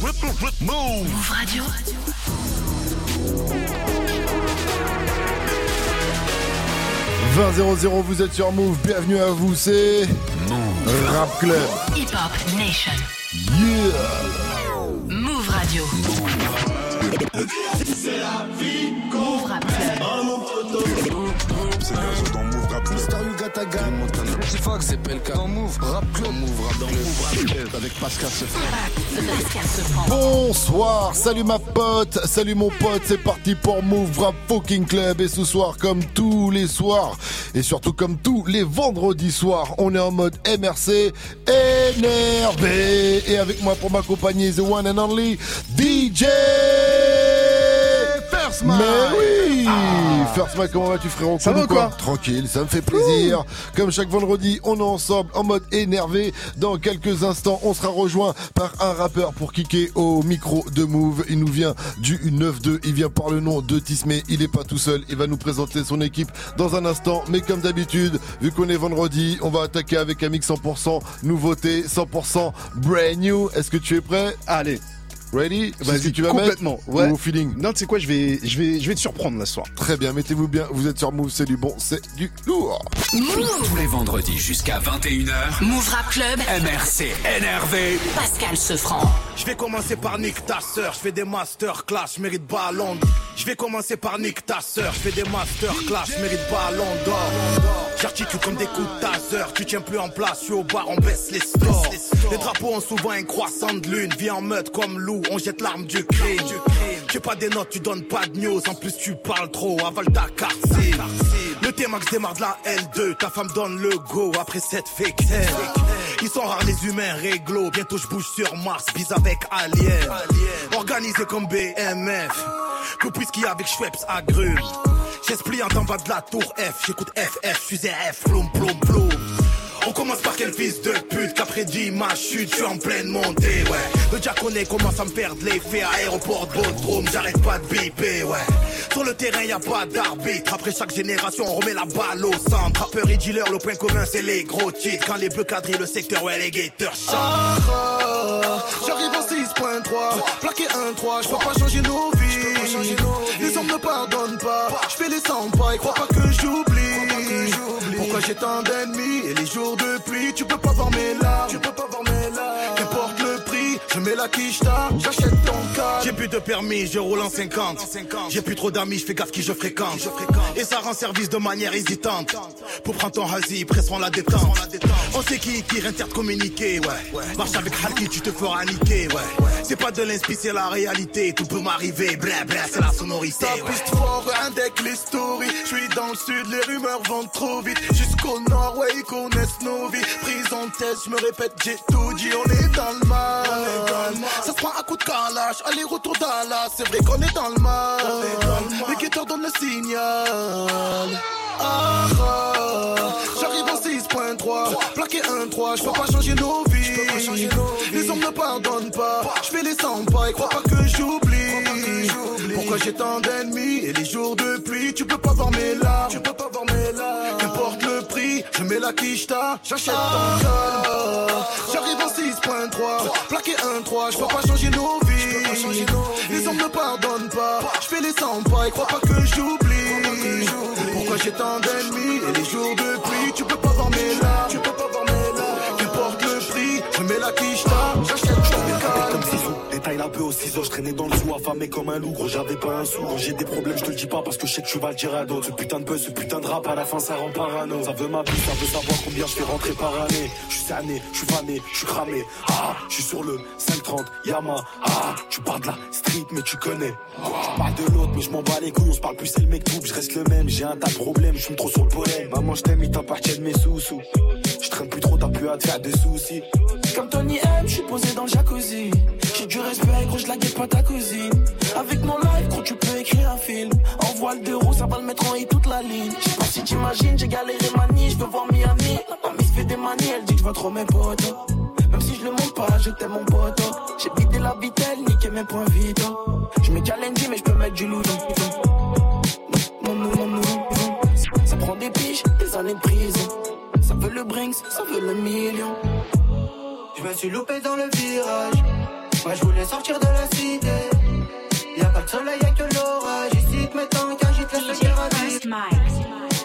Move Radio. « 20 vous êtes sur Move, bienvenue à vous, c'est Rap Club. Hip Hop Nation. Yeah Move Radio. Move Rap Club. C'est Gazo dans Move Rap Club. Star You Got a Gun. C'est Fox, c'est Pelka. Dans Move Rap Club. Move Rap Club. Move Rap Club avec Pascal Sefran. Pascal Sefranc. Bonsoir, salut ma pote, salut mon pote, c'est parti pour Move Rap Fucking Club et ce soir comme tous les soirs et surtout comme tous les vendredis soirs, on est en mode MRC énervé et avec moi pour m'accompagner the one and only DJ First Mais oui First Mike, comment vas-tu frérot? Ça va quoi? Tranquille, ça me fait plaisir. Comme chaque vendredi, on est ensemble en mode énervé. Dans quelques instants, on sera rejoint par un rappeur pour kicker au micro de Move. Il nous vient du 9-2, il vient par le nom de Tismé. Il est pas tout seul, il va nous présenter son équipe dans un instant. Mais comme d'habitude, vu qu'on est vendredi, on va attaquer avec un mix 100% nouveauté, 100% brand new. Est-ce que tu es prêt? Allez, Ready vas-y, tu vas complètement. mettre Ouais. Ou au feeling Non, tu sais quoi, je vais, je vais, je vais te surprendre là ce soir. Très bien, mettez-vous bien, vous êtes sur Move, c'est du bon, c'est du lourd. Move. Tous les vendredis jusqu'à 21h, Move Rap Club. MRC énervé. Pascal Sefranc. Je vais commencer par nique ta sœur, je fais des masterclass, je mérite ballon. Je vais commencer par nique ta sœur, je fais des masterclass, je mérite ballon d'or. J'articule comme des coups de taser, tu tiens plus en place, je suis au bar, on baisse les stores. Les drapeaux ont souvent un croissant de lune, viens en meute comme loup, on jette l'arme du crime. J'ai pas des notes, tu donnes pas de news, en plus tu parles trop, avale ta SIM. Le T-Max démarre de la L2, ta femme donne le go après cette fake Ils sont rares les humains réglo, bientôt je bouge sur Mars, bise avec Alien. Organisé comme BMF, que whisky avec Schweppes agrumes. J'explique en bas de la tour F, j'écoute FF, je F, ploum ploum ploum. On commence par quel fils de pute qu'après dit ma chute, je suis en pleine montée, ouais. Le diaconé commence à me perdre l'effet aéroport de Bodrum, j'arrête pas de biper, ouais. Sur le terrain, y a pas d'arbitre. Après chaque génération, on remet la balle au centre. Rappeur et dealer, le point commun, c'est les gros titres. Quand les bleus quadrillent le secteur, ouais, les guetteurs chantent. Ah, J'arrive en 6.3, plaqué 1-3, je peux pas changer nos vies. Les hommes ne pardonnent pas, je fais les 100 pas et crois pas que j'oublie. Pourquoi j'ai tant d'ennemis et les jours de pluie, tu peux pas voir mes larmes. Tu peux pas voir mes larmes. Qu'importe je mets la quicheta, j'achète ton cas. J'ai plus de permis, je roule en 50. J'ai plus trop d'amis, je fais gaffe qui je fréquente. Et ça rend service de manière hésitante. Pour prendre ton hasi, pressons la détente. On sait qui qui intercommuniquer, ouais. Marche avec Halki, tu te feras niquer, ouais. C'est pas de l'inspi, c'est la réalité. Tout peut m'arriver, bla bla, c'est la sonorité. Ça ouais. piste fort, un deck les stories. Je suis dans le sud, les rumeurs vont trop vite. Jusqu'au nord, ouais, ils connaissent nos vies. Prise en tête, je me répète, j'ai tout dit, on est dans le mal. Ça se prend à coup de calage, aller-retour Dallas. C'est vrai qu'on est dans le mal. Les guetteurs donnent le signal. Ah, ah, J'arrive en 6.3, plaqué 1-3, je peux pas changer nos vies. Les hommes ne pardonnent pas, je fais les 100 pas et crois pas que j'oublie. Pourquoi j'ai tant d'ennemis et les jours de pluie, tu peux pas voir mes larmes. Tu peux pas j'achète ton calme. J'arrive en 6.3, plaqué 1-3, je peux pas changer nos vies. Les hommes ne pardonnent pas, je fais les 100 pas et crois pas que j'oublie. Pourquoi j'ai tant d'ennemis et les jours de pluie, tu peux pas voir mes larmes. Tu peux pas voir mes larmes. Qu'importe le prix, je mets la quicheta, la peu au ciseau, je traînais dans le sous, affamé comme un loup, gros, j'avais pas un sou. J'ai des problèmes, je te le dis pas parce que je sais que tu vas le dire à d'autres. Ce putain de buzz, ce putain de rap, à la fin ça rend parano. Ça veut ma vie, ça veut savoir combien je fais rentrer par année. Je suis cerné, je suis fané, je suis cramé. Ah, je suis sur le 530, Yama. Ah, tu parles de la street, mais tu connais. Tu parles de l'autre, mais je m'en bats les couilles, on se parle plus, c'est le mec tout, je reste le même. J'ai un tas de problèmes, je suis trop sur le pollen. Maman, je t'aime, il t'appartient de mes sous-sous. Je traîne plus trop, t'as plus à te faire des soucis. Comme Tony M, je suis posé dans le jacuzzi. J'ai du respect, gros, je la pas ta cousine. Avec mon live, gros, tu peux écrire un film. En voile de roue, ça va le mettre en hit toute la ligne. Je pas si t'imagines, j'ai galéré manie, je veux voir Miami. La mamie fait des manies, elle dit que je vois trop mes potes. Même si je le montre pas, je t'aime mon pote. J'ai vidé la vitelle, niqué mes points vides. Je me challenge, mais je peux mettre du loup Ça prend des piges, des années de prison. Ça veut le Brinks, ça veut le million. Je me suis loupé dans le virage. Moi je voulais sortir de la cité. Y'a pas de soleil, y'a que l'orage. Ici, te mettant qu'un gîte, vivre.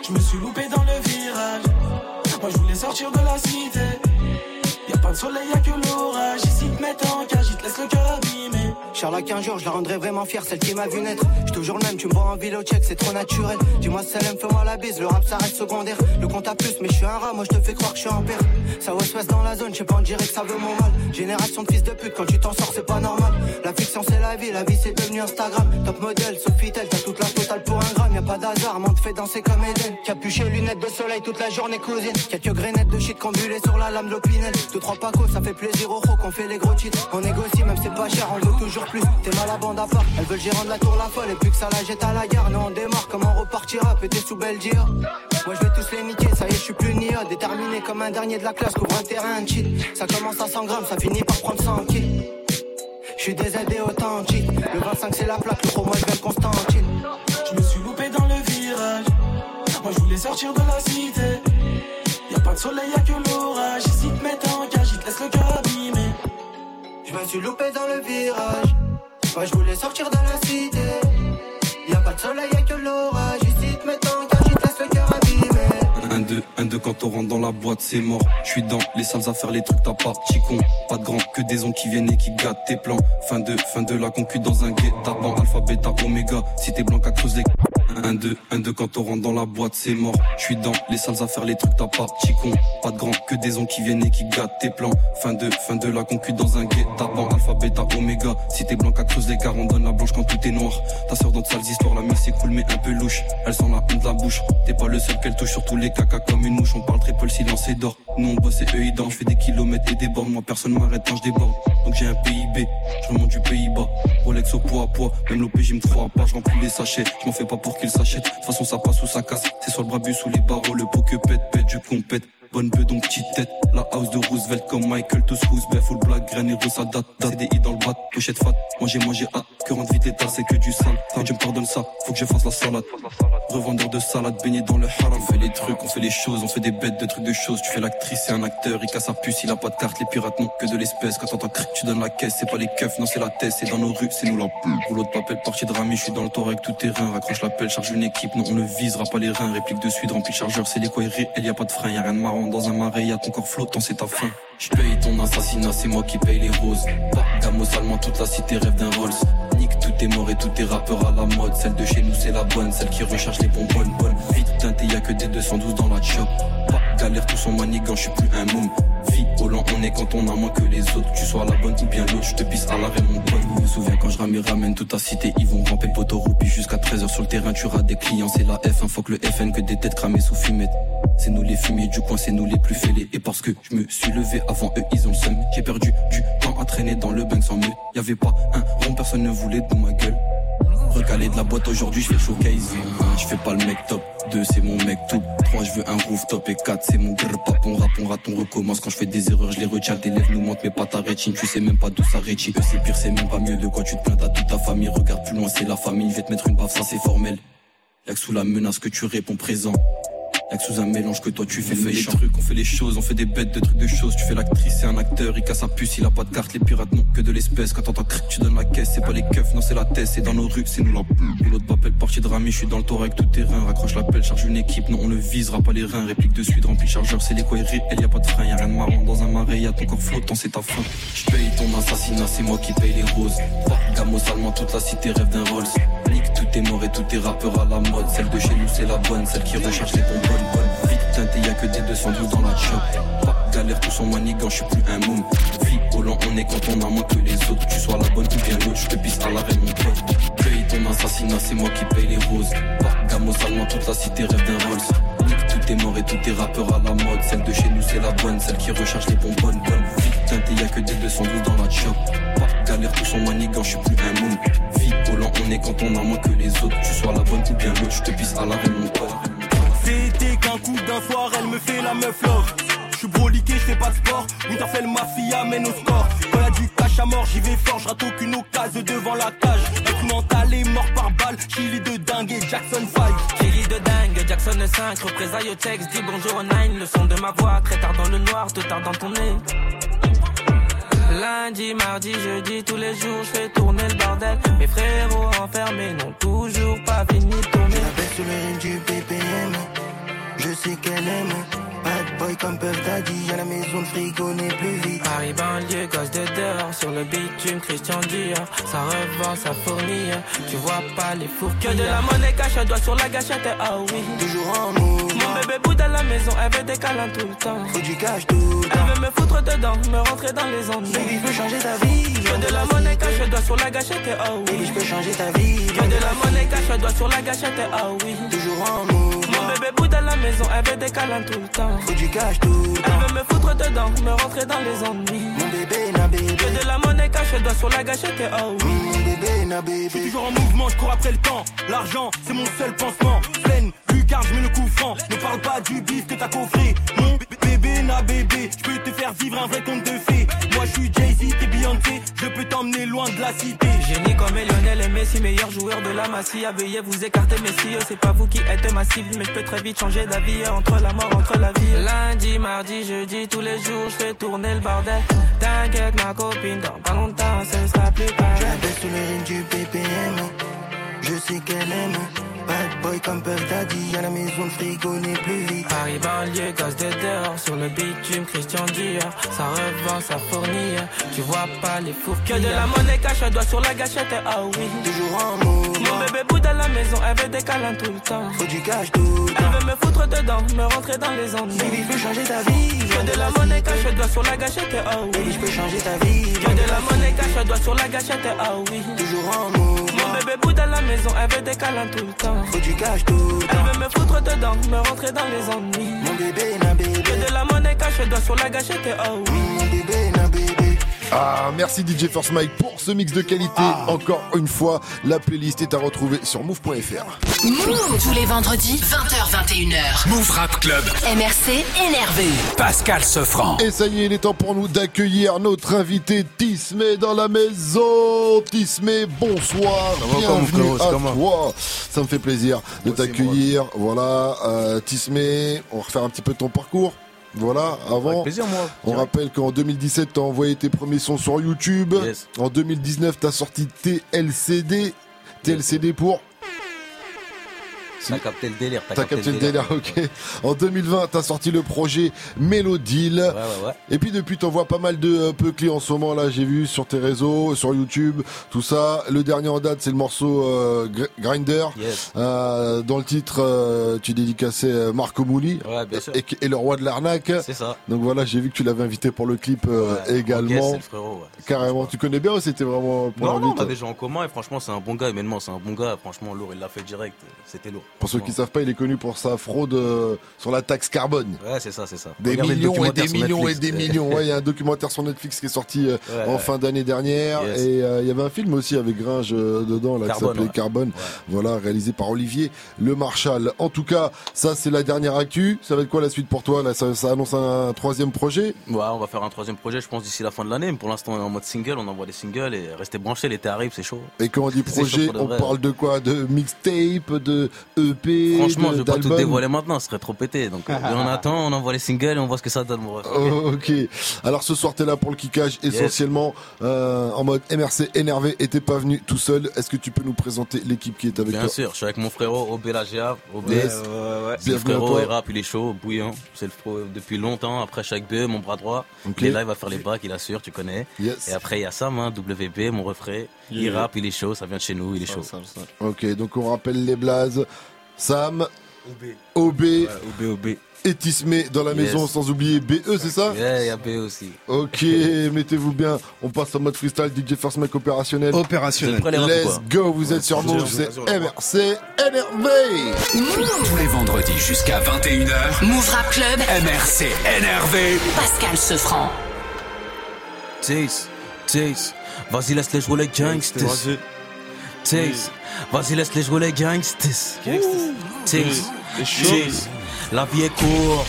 Je me suis loupé dans le virage. Moi je voulais sortir de la cité. Pas de soleil, y'a que l'orage. Ici te mets en cage, il te laisse le cœur abîmé. Charlotte, qu'un jour je la rendrai vraiment fière, celle qui m'a vu naître. J'suis toujours le même, tu me vois en au check, c'est trop naturel. Dis-moi Salem, fais-moi la bise, le rap ça reste secondaire. Le compte à plus, mais je suis un rat, moi je te fais croire que je suis en père. Ça ouest dans la zone, je sais pas, on dirait que ça veut mon mal. Génération de fils de pute, quand tu t'en sors, c'est pas normal. La fiction c'est la vie, la vie c'est devenu Instagram. Top modèle, Sofitel, t'as toute la totale pour un gramme, y a pas d'hasard, monde fait danser comme Eden. Capuché, lunettes de soleil toute la journée, cousine. Quelques grenettes de shit combulées sur la lame de l'opinel. Deux, trois pacos, ça fait plaisir au qu'on fait les gros titres. On négocie, même c'est pas cher, on veut toujours plus. T'es mal à bande à part, elle veut le gérant de la tour la folle. Et puis que ça la jette à la gare, nous on démarre, comment on repartira, pété sous Belgique. Moi je vais tous les niquer, ça y est, je suis plus nia, déterminé comme un dernier de la classe, couvre un terrain, un cheat. Ça commence à 100 grammes, ça finit par prendre 100 kills. Je suis désaidé authentique, le 25 c'est la plaque, le pro moi je de Constantine. Je me suis loupé dans le virage. Moi je voulais sortir de la cité. Y'a pas de soleil, y'a que l'orage. Ici te mets en laisse le cœur abîmé. Je me suis loupé dans le virage. Moi je voulais sortir de la cité. Y'a pas de soleil, y'a que l'orage. Ici cage, il te laisse le cœur abîmé. Un, deux, un, deux, quand on rentre dans la boîte, c'est mort. Je suis dans les salles à faire les trucs, t'as pas con. Pas de grand, que des ondes qui viennent et qui gâtent tes plans. Fin de, fin de la concu dans un guet-apens. Alpha, bêta, oméga. Si t'es blanc, à cause les. Un, deux, un, deux, quand on rentre dans la boîte, c'est mort. Je suis dans les salles à faire les trucs, t'as pas petit con. Pas de grand, que des ondes qui viennent et qui gâtent tes plans. Fin de, fin de la concu dans un guet-apens. Alpha, bêta, oméga. Si t'es blanc, à creuse les on donne la blanche quand tout est noir. Ta sœur dans de sales histoires, la musique c'est cool mais un peu louche. Elle sent la honte de la bouche. T'es pas le seul qu'elle touche sur tous les caca comme une mouche. On parle très peu, le silence et dort. Nous on bosse et eux ils dorment. Je fais des kilomètres et des bornes. Moi personne m'arrête quand je déborde. Donc j'ai un PIB, je remonte du Pays-Bas. Rolex au poids à poids, même l'OPJ me croit pas. Je remplis les sachets, je m'en fais pas pour qu'ils s'achètent. De toute façon ça passe ou ça casse. C'est soit le brabus ou les barreaux, le pot que pète, pète, du compète. Bonne bœuf donc petite tête, la house de Roosevelt comme Michael tous Roosevelt, full black, graine et ça date, CDI dans le bras, pochette fat, manger, manger, hâte, que rentre vite l'état, c'est que du sale, quand Dieu me pardonne ça, faut que je fasse la salade, revendeur de salade, baigné dans le haram, on fait les trucs, on fait les choses, on fait des bêtes de trucs de choses, tu fais l'actrice, c'est un acteur, il casse sa puce, il a pas de carte, les pirates n'ont que de l'espèce, quand t'entends cric, tu donnes la caisse, c'est pas les keufs, non c'est la tête, c'est dans nos rues, c'est nous la rouleau de papel, parti de rami, je suis dans le torrent avec tout terrain, raccroche l'appel, charge une équipe, non on ne visera pas les reins, réplique de suite, chargeur, c'est les quoi réels, y a pas de frein, y a rien de marrant dans un marais, y a ton corps flottant, c'est ta fin. Je paye ton assassinat, c'est moi qui paye les roses. Pas gamos allemand, toute la cité rêve d'un Rolls. Nique, tout est mort et tout est rappeur à la mode. Celle de chez nous, c'est la bonne, celle qui recherche les bonbonnes bonnes. Vite teinté, y a que des 212 dans la chop. Pas galère, tous en manigant, je suis plus un môme. Vie on est quand on a moins que les autres. Tu sois la bonne ou bien l'autre, je te pisse à l'arrêt, mon pote. Je me souviens quand je ramène, ramène toute ta cité. Ils vont ramper poteau jusqu'à 13h sur le terrain. Tu rates des clients, c'est la F1, faut que le FN, que des têtes cramées sous fumette. C'est nous les fumiers du coin, c'est nous les plus fêlés. Et parce que je me suis levé avant eux, ils ont le seum. J'ai perdu du temps à traîner dans le bain sans mieux. Y avait pas un rond, personne ne voulait de ma gueule. Recalé de la boîte aujourd'hui, je fais showcase. Je fais pas le mec top. Deux, c'est mon mec tout. Trois, je veux un rooftop. Et quatre, c'est mon grrr pap. On rappe, on rate, on recommence. Quand je fais des erreurs, je les retiens. Tes lèvres nous montent, mais pas ta rétine. Tu sais même pas d'où ça rétine. Eux, c'est pire, c'est même pas mieux. De quoi tu te plains à toute ta famille. Regarde plus loin, c'est la famille. Je vais te mettre une baffe, ça c'est formel. Y'a que sous la menace que tu réponds présent. Y'a que sous un mélange que toi tu fais on fait les trucs, on fait les choses, on fait des bêtes de trucs de choses. Tu fais l'actrice, c'est un acteur, il casse sa puce, il a pas de carte, les pirates n'ont que de l'espèce. Quand t'entends cric, tu donnes la caisse, c'est pas les keufs, non c'est la tête, c'est dans nos rues, c'est nous la Ou l'autre papel parti de rami, je suis dans le avec tout terrain. Raccroche l'appel, charge une équipe, non on le visera pas les reins. Réplique de suite, rempli chargeur, c'est les quoi elle y a pas de frein, y'a rien de marrant dans un marais, y'a ton corps flottant, c'est ta fin. Je paye ton assassinat, c'est moi qui paye les roses. Pas gamos allemand, toute la cité rêve d'un Rolls. Nique, tout est mort et tout est rappeur à la mode. Celle de chez nous, c'est la bonne, celle qui recherche les bonbonnes bonnes. Vite teinté, y'a que des 212 dans la chop. Pas galère, tous en manigant, je suis plus un môme. Vie au lent, on est quand on a moins que les autres. Tu sois la bonne ou bien l'autre, je te pisse à l'arrêt, mon pote. Paye ton assassinat, c'est moi qui paye les roses. Pas gamos allemand, toute la cité rêve d'un Rolls. Tout est mort et tout est rappeur à la mode. Celle de chez nous, c'est la bonne, celle qui recherche les bonbonnes bonnes. Vite y'a que des 212 dans la chop. Pas galère, tous en manigant, je suis plus un môme. Vie on est quand on a moins que les autres. Tu sois la bonne ou bien l'autre, je te pisse à l'arrêt, mon pote. C'était qu'un coup d'un soir, elle me fait la meuf love. J'suis broliqué, j'fais pas de sport. Winterfell mafia mène au score. Quand du cash à mort, j'y vais fort, j'rate aucune occasion devant la cage. Instrumental et mort par balle, Chili de dingue et Jackson 5. Chili de dingue, Jackson 5, représailles au texte, dis bonjour au 9, le son de ma voix, très tard dans le noir, te tard dans ton nez. Lundi, mardi, jeudi, tous les jours, je fais tourner le bordel. Mes frérots enfermés n'ont toujours pas fini de tourner. Je la baisse sur le rythme du BPM. Je sais qu'elle aime. Bad boy comme Puff Daddy. À la maison, le frigo n'est plus vide. Paris banlieue, gosse de dehors, sur le bitume, Christian Dior. Ça revend, ça fournit, tu vois pas les fours. Que de la monnaie cache, doigt sur la gâchette, ah oui. Toujours en mouvement. Mon bébé bout à la maison, elle veut des câlins tout le temps. Faut du cash tout le temps. Elle veut me foutre dedans, me rentrer dans les ennuis. Baby, je peux changer ta vie. Que de la monnaie cache, doigt sur la gâchette, ah oui. Baby, je peux changer ta vie. Que de la monnaie cache, doigt sur la gâchette, ah oui. Toujours en mouvement. Mon bébé bout à la maison, elle veut des câlins tout le temps. Faut du cash tout le temps. Elle veut me foutre dedans, me rentrer dans les ennuis. Mon bébé, na bébé. Que de la monnaie cache, doigt sur la gâchette, oh oui. Mon bébé, na bébé. Je suis toujours en mouvement, je cours après le temps. L'argent, c'est mon seul pansement. Pleine, lucarne, je mets le coup franc. Ne parle pas du bif que t'as coffré. Mon bébé, na bébé. Je peux te faire vivre un vrai conte de fées. Je. Je peux t'emmener loin de la cité. Génie comme Lionel et Messi, meilleur joueur de la Masia. Veuillez vous écarter, Messi, c'est pas vous qui êtes ma cible, mais je peux très vite changer d'avis entre la mort, entre la vie. Lundi, mardi, jeudi, tous les jours, je fais tourner le bordel. T'inquiète, ma copine, dans pas longtemps, ce sera plus Je pareil. baisse sur le rythme du BPM. Je sais qu'elle aime. Bad boy comme Puff Daddy. À la maison, le frigo n'est plus vide. Paris banlieue, gosse de dehors, sur le bitume, Christian Dior. Ça revend, ça fournit, tu vois pas les fours. Que de la monnaie cache, doigt sur la gâchette, ah oui. Toujours en mouvement. Mon bébé bout à la maison, elle veut des câlins tout le temps. Faut du cash tout le Elle veut me foutre dedans, me rentrer dans les ennuis. Baby, je peux changer ta vie. Que de la monnaie cache, doigt sur la gâchette, oh Baby, oui. je peux changer ta vie. Que de la monnaie cache, doigt sur la gâchette, oh oui. Toujours en mouvement. Bébé bout à la maison, elle veut des câlins tout le temps. Faut du cash tout le temps. Elle veut me foutre dedans, me rentrer dans les ennuis. Mon bébé, na bébé. Que de la monnaie cache, doigt sur la gâchette, oh oui. Mon bébé, na bébé. Ah, merci DJ First Mike pour ce mix de qualité. Encore une fois, la playlist est à retrouver sur move.fr. Move tous les vendredis 20h21h. Move Rap Club. MRC énervé. Pascal Sefranc. Et ça y est, il est temps pour nous d'accueillir notre invité Tismé dans la maison. Tismé, bonsoir. Ça va, Bienvenue à toi. Ça me fait plaisir de t'accueillir. Voilà, euh, Tismé, on va refaire un petit peu ton parcours. Voilà, avant. Avec plaisir, moi. On rappelle qu'en 2017, t'as envoyé tes premiers sons sur YouTube. Yes. En 2019, t'as sorti TLCD. TLCD pour T'as capté le délire. T'as capté le délire, ok. En 2020, t'as sorti le projet Mélodile. Ouais, ouais, ouais. Et puis depuis, t'envoies pas mal de euh, peu clés en ce moment là. J'ai vu sur tes réseaux, sur YouTube, tout ça. Le dernier en date, c'est le morceau euh, Gr- Grinder. Yes. Euh, dans le titre, euh, tu dédicaçais euh, Marco Mouli Ouais, bien sûr. et, et le roi de l'arnaque. C'est ça. Donc voilà, j'ai vu que tu l'avais invité pour le clip également. Le frérot. Carrément, tu connais bien ou c'était vraiment pour Non, non, on avait joué en commun et franchement, c'est un bon gars. Humainement, c'est un bon gars. Franchement, lourd, il l'a fait direct. C'était lourd. Pour ceux qui Franchement. savent pas, il est connu pour sa fraude euh, sur la taxe carbone. Ouais, c'est ça, c'est ça. Des Regardez millions et des millions et des millions. Ouais, il y a un documentaire sur Netflix qui est sorti euh, Ouais, en ouais. fin d'année dernière. Yes. Et euh, il y avait un film aussi avec Gringe euh, dedans, là, qui Carbone, s'appelait ouais. Carbone. Voilà, réalisé par Olivier Le Marchal. En tout cas, ça c'est la dernière actu. Ça va être quoi la suite pour toi là? Ça, ça annonce un, troisième projet? Ouais, on va faire un troisième projet, je pense, d'ici la fin de l'année. Mais pour l'instant, on est en mode single, on envoie des singles et restez branchés, l'été arrive, c'est chaud. Et quand on dit projet, on vrai, parle de quoi? De mixtape, de EP, Franchement, de- je vais pas tout dévoiler maintenant, ce serait trop pété. Donc, euh, on attend, on envoie les singles et on voit ce que ça donne, mon ref. Oh, ok. Alors ce soir t'es là pour le kickage essentiellement euh, en mode MRC énervé et t'es pas venu tout seul. Est-ce que tu peux nous présenter l'équipe qui est avec Bien toi sûr, je suis avec mon frérot Obé Lagia, OBS. Yes. C'est le Bienvenue à frérot, il rappe, il est chaud, bouillant. C'est le frérot depuis longtemps. Après, chaque BE, mon bras droit. Ok. Il est là, il va faire les bacs, il assure, tu connais. Yes. Et après, il y a Sam, hein, WB, mon refrain. Il Yeah. rappe, il est chaud, ça vient de chez nous, il est chaud. Ok, donc on rappelle les blazes. Sam, OB, OB, OB. et Tismé dans la Yes. maison sans oublier BE, c'est ça Yeah, il y a B aussi. Ok, mettez-vous bien. On passe en mode freestyle DJ First Mike opérationnel. Opérationnel. Let's go, vous êtes sur Move, c'est MRC énervé. Tous les vendredis jusqu'à 21h. Move Rap Club. MRC énervé. Pascal Sefranc. Chase, Chase, vas-y laisse les jouer les gangsters. Chase, vas-y laisse les jouer les gangsters. Chase, Chase, La vie est courte,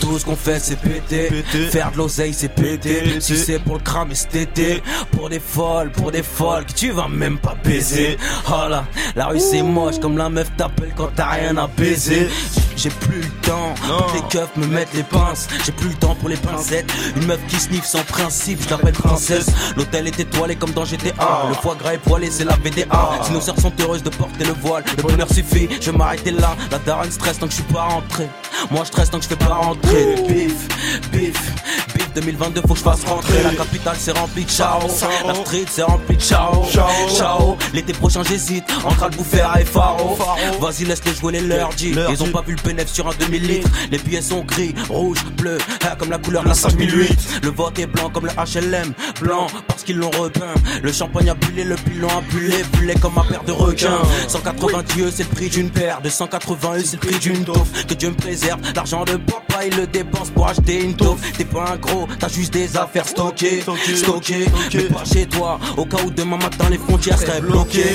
tout ce qu'on fait c'est péter. Faire de l'oseille c'est péter. Si c'est pour le cramer cet été, pour des folles, pour des folles, que tu vas même pas baiser. Oh là, la rue c'est moche comme la meuf t'appelle quand t'as rien à baiser. J'ai plus le temps, toutes les keufs me mettent les pinces. J'ai plus le temps pour les pincettes. Une meuf qui sniffe sans principe, je l'appelle princesse. L'hôtel est étoilé comme dans GTA. Le foie gras est poilé, c'est la VDA. Si nos sœurs sont heureuses de porter le voile, le bonheur suffit. Je vais m'arrêter là. La daronne stresse tant que je suis pas rentré. Moi je stresse tant que je fais pas rentrer. Bif, bif, bif. 2022 faut que je fasse rentrer. La capitale c'est rempli de ciao. La street c'est rempli de ciao. Ciao. L'été prochain j'hésite entre Albufera et Faro. Vas-y laisse-les jouer les leurs. Ils ont pas vu le bénéf sur un demi-litre. Les billets sont gris, rouge, bleu, ah, comme la couleur de la 5008. Le vote est blanc comme le HLM. Blanc parce qu'ils l'ont repeint. Le champagne a bullé, le pilon a bullé, bullé comme ma paire de requins. 180 dieux c'est le prix d'une paire. De 180 c'est le prix d'une taufe. Que Dieu me préserve. L'argent de papa il le dépense pour acheter une taufe. T'es pas un gros, t'as juste des affaires stockées. Stockées, mais pas chez toi. Au cas où demain matin les frontières seraient bloquées.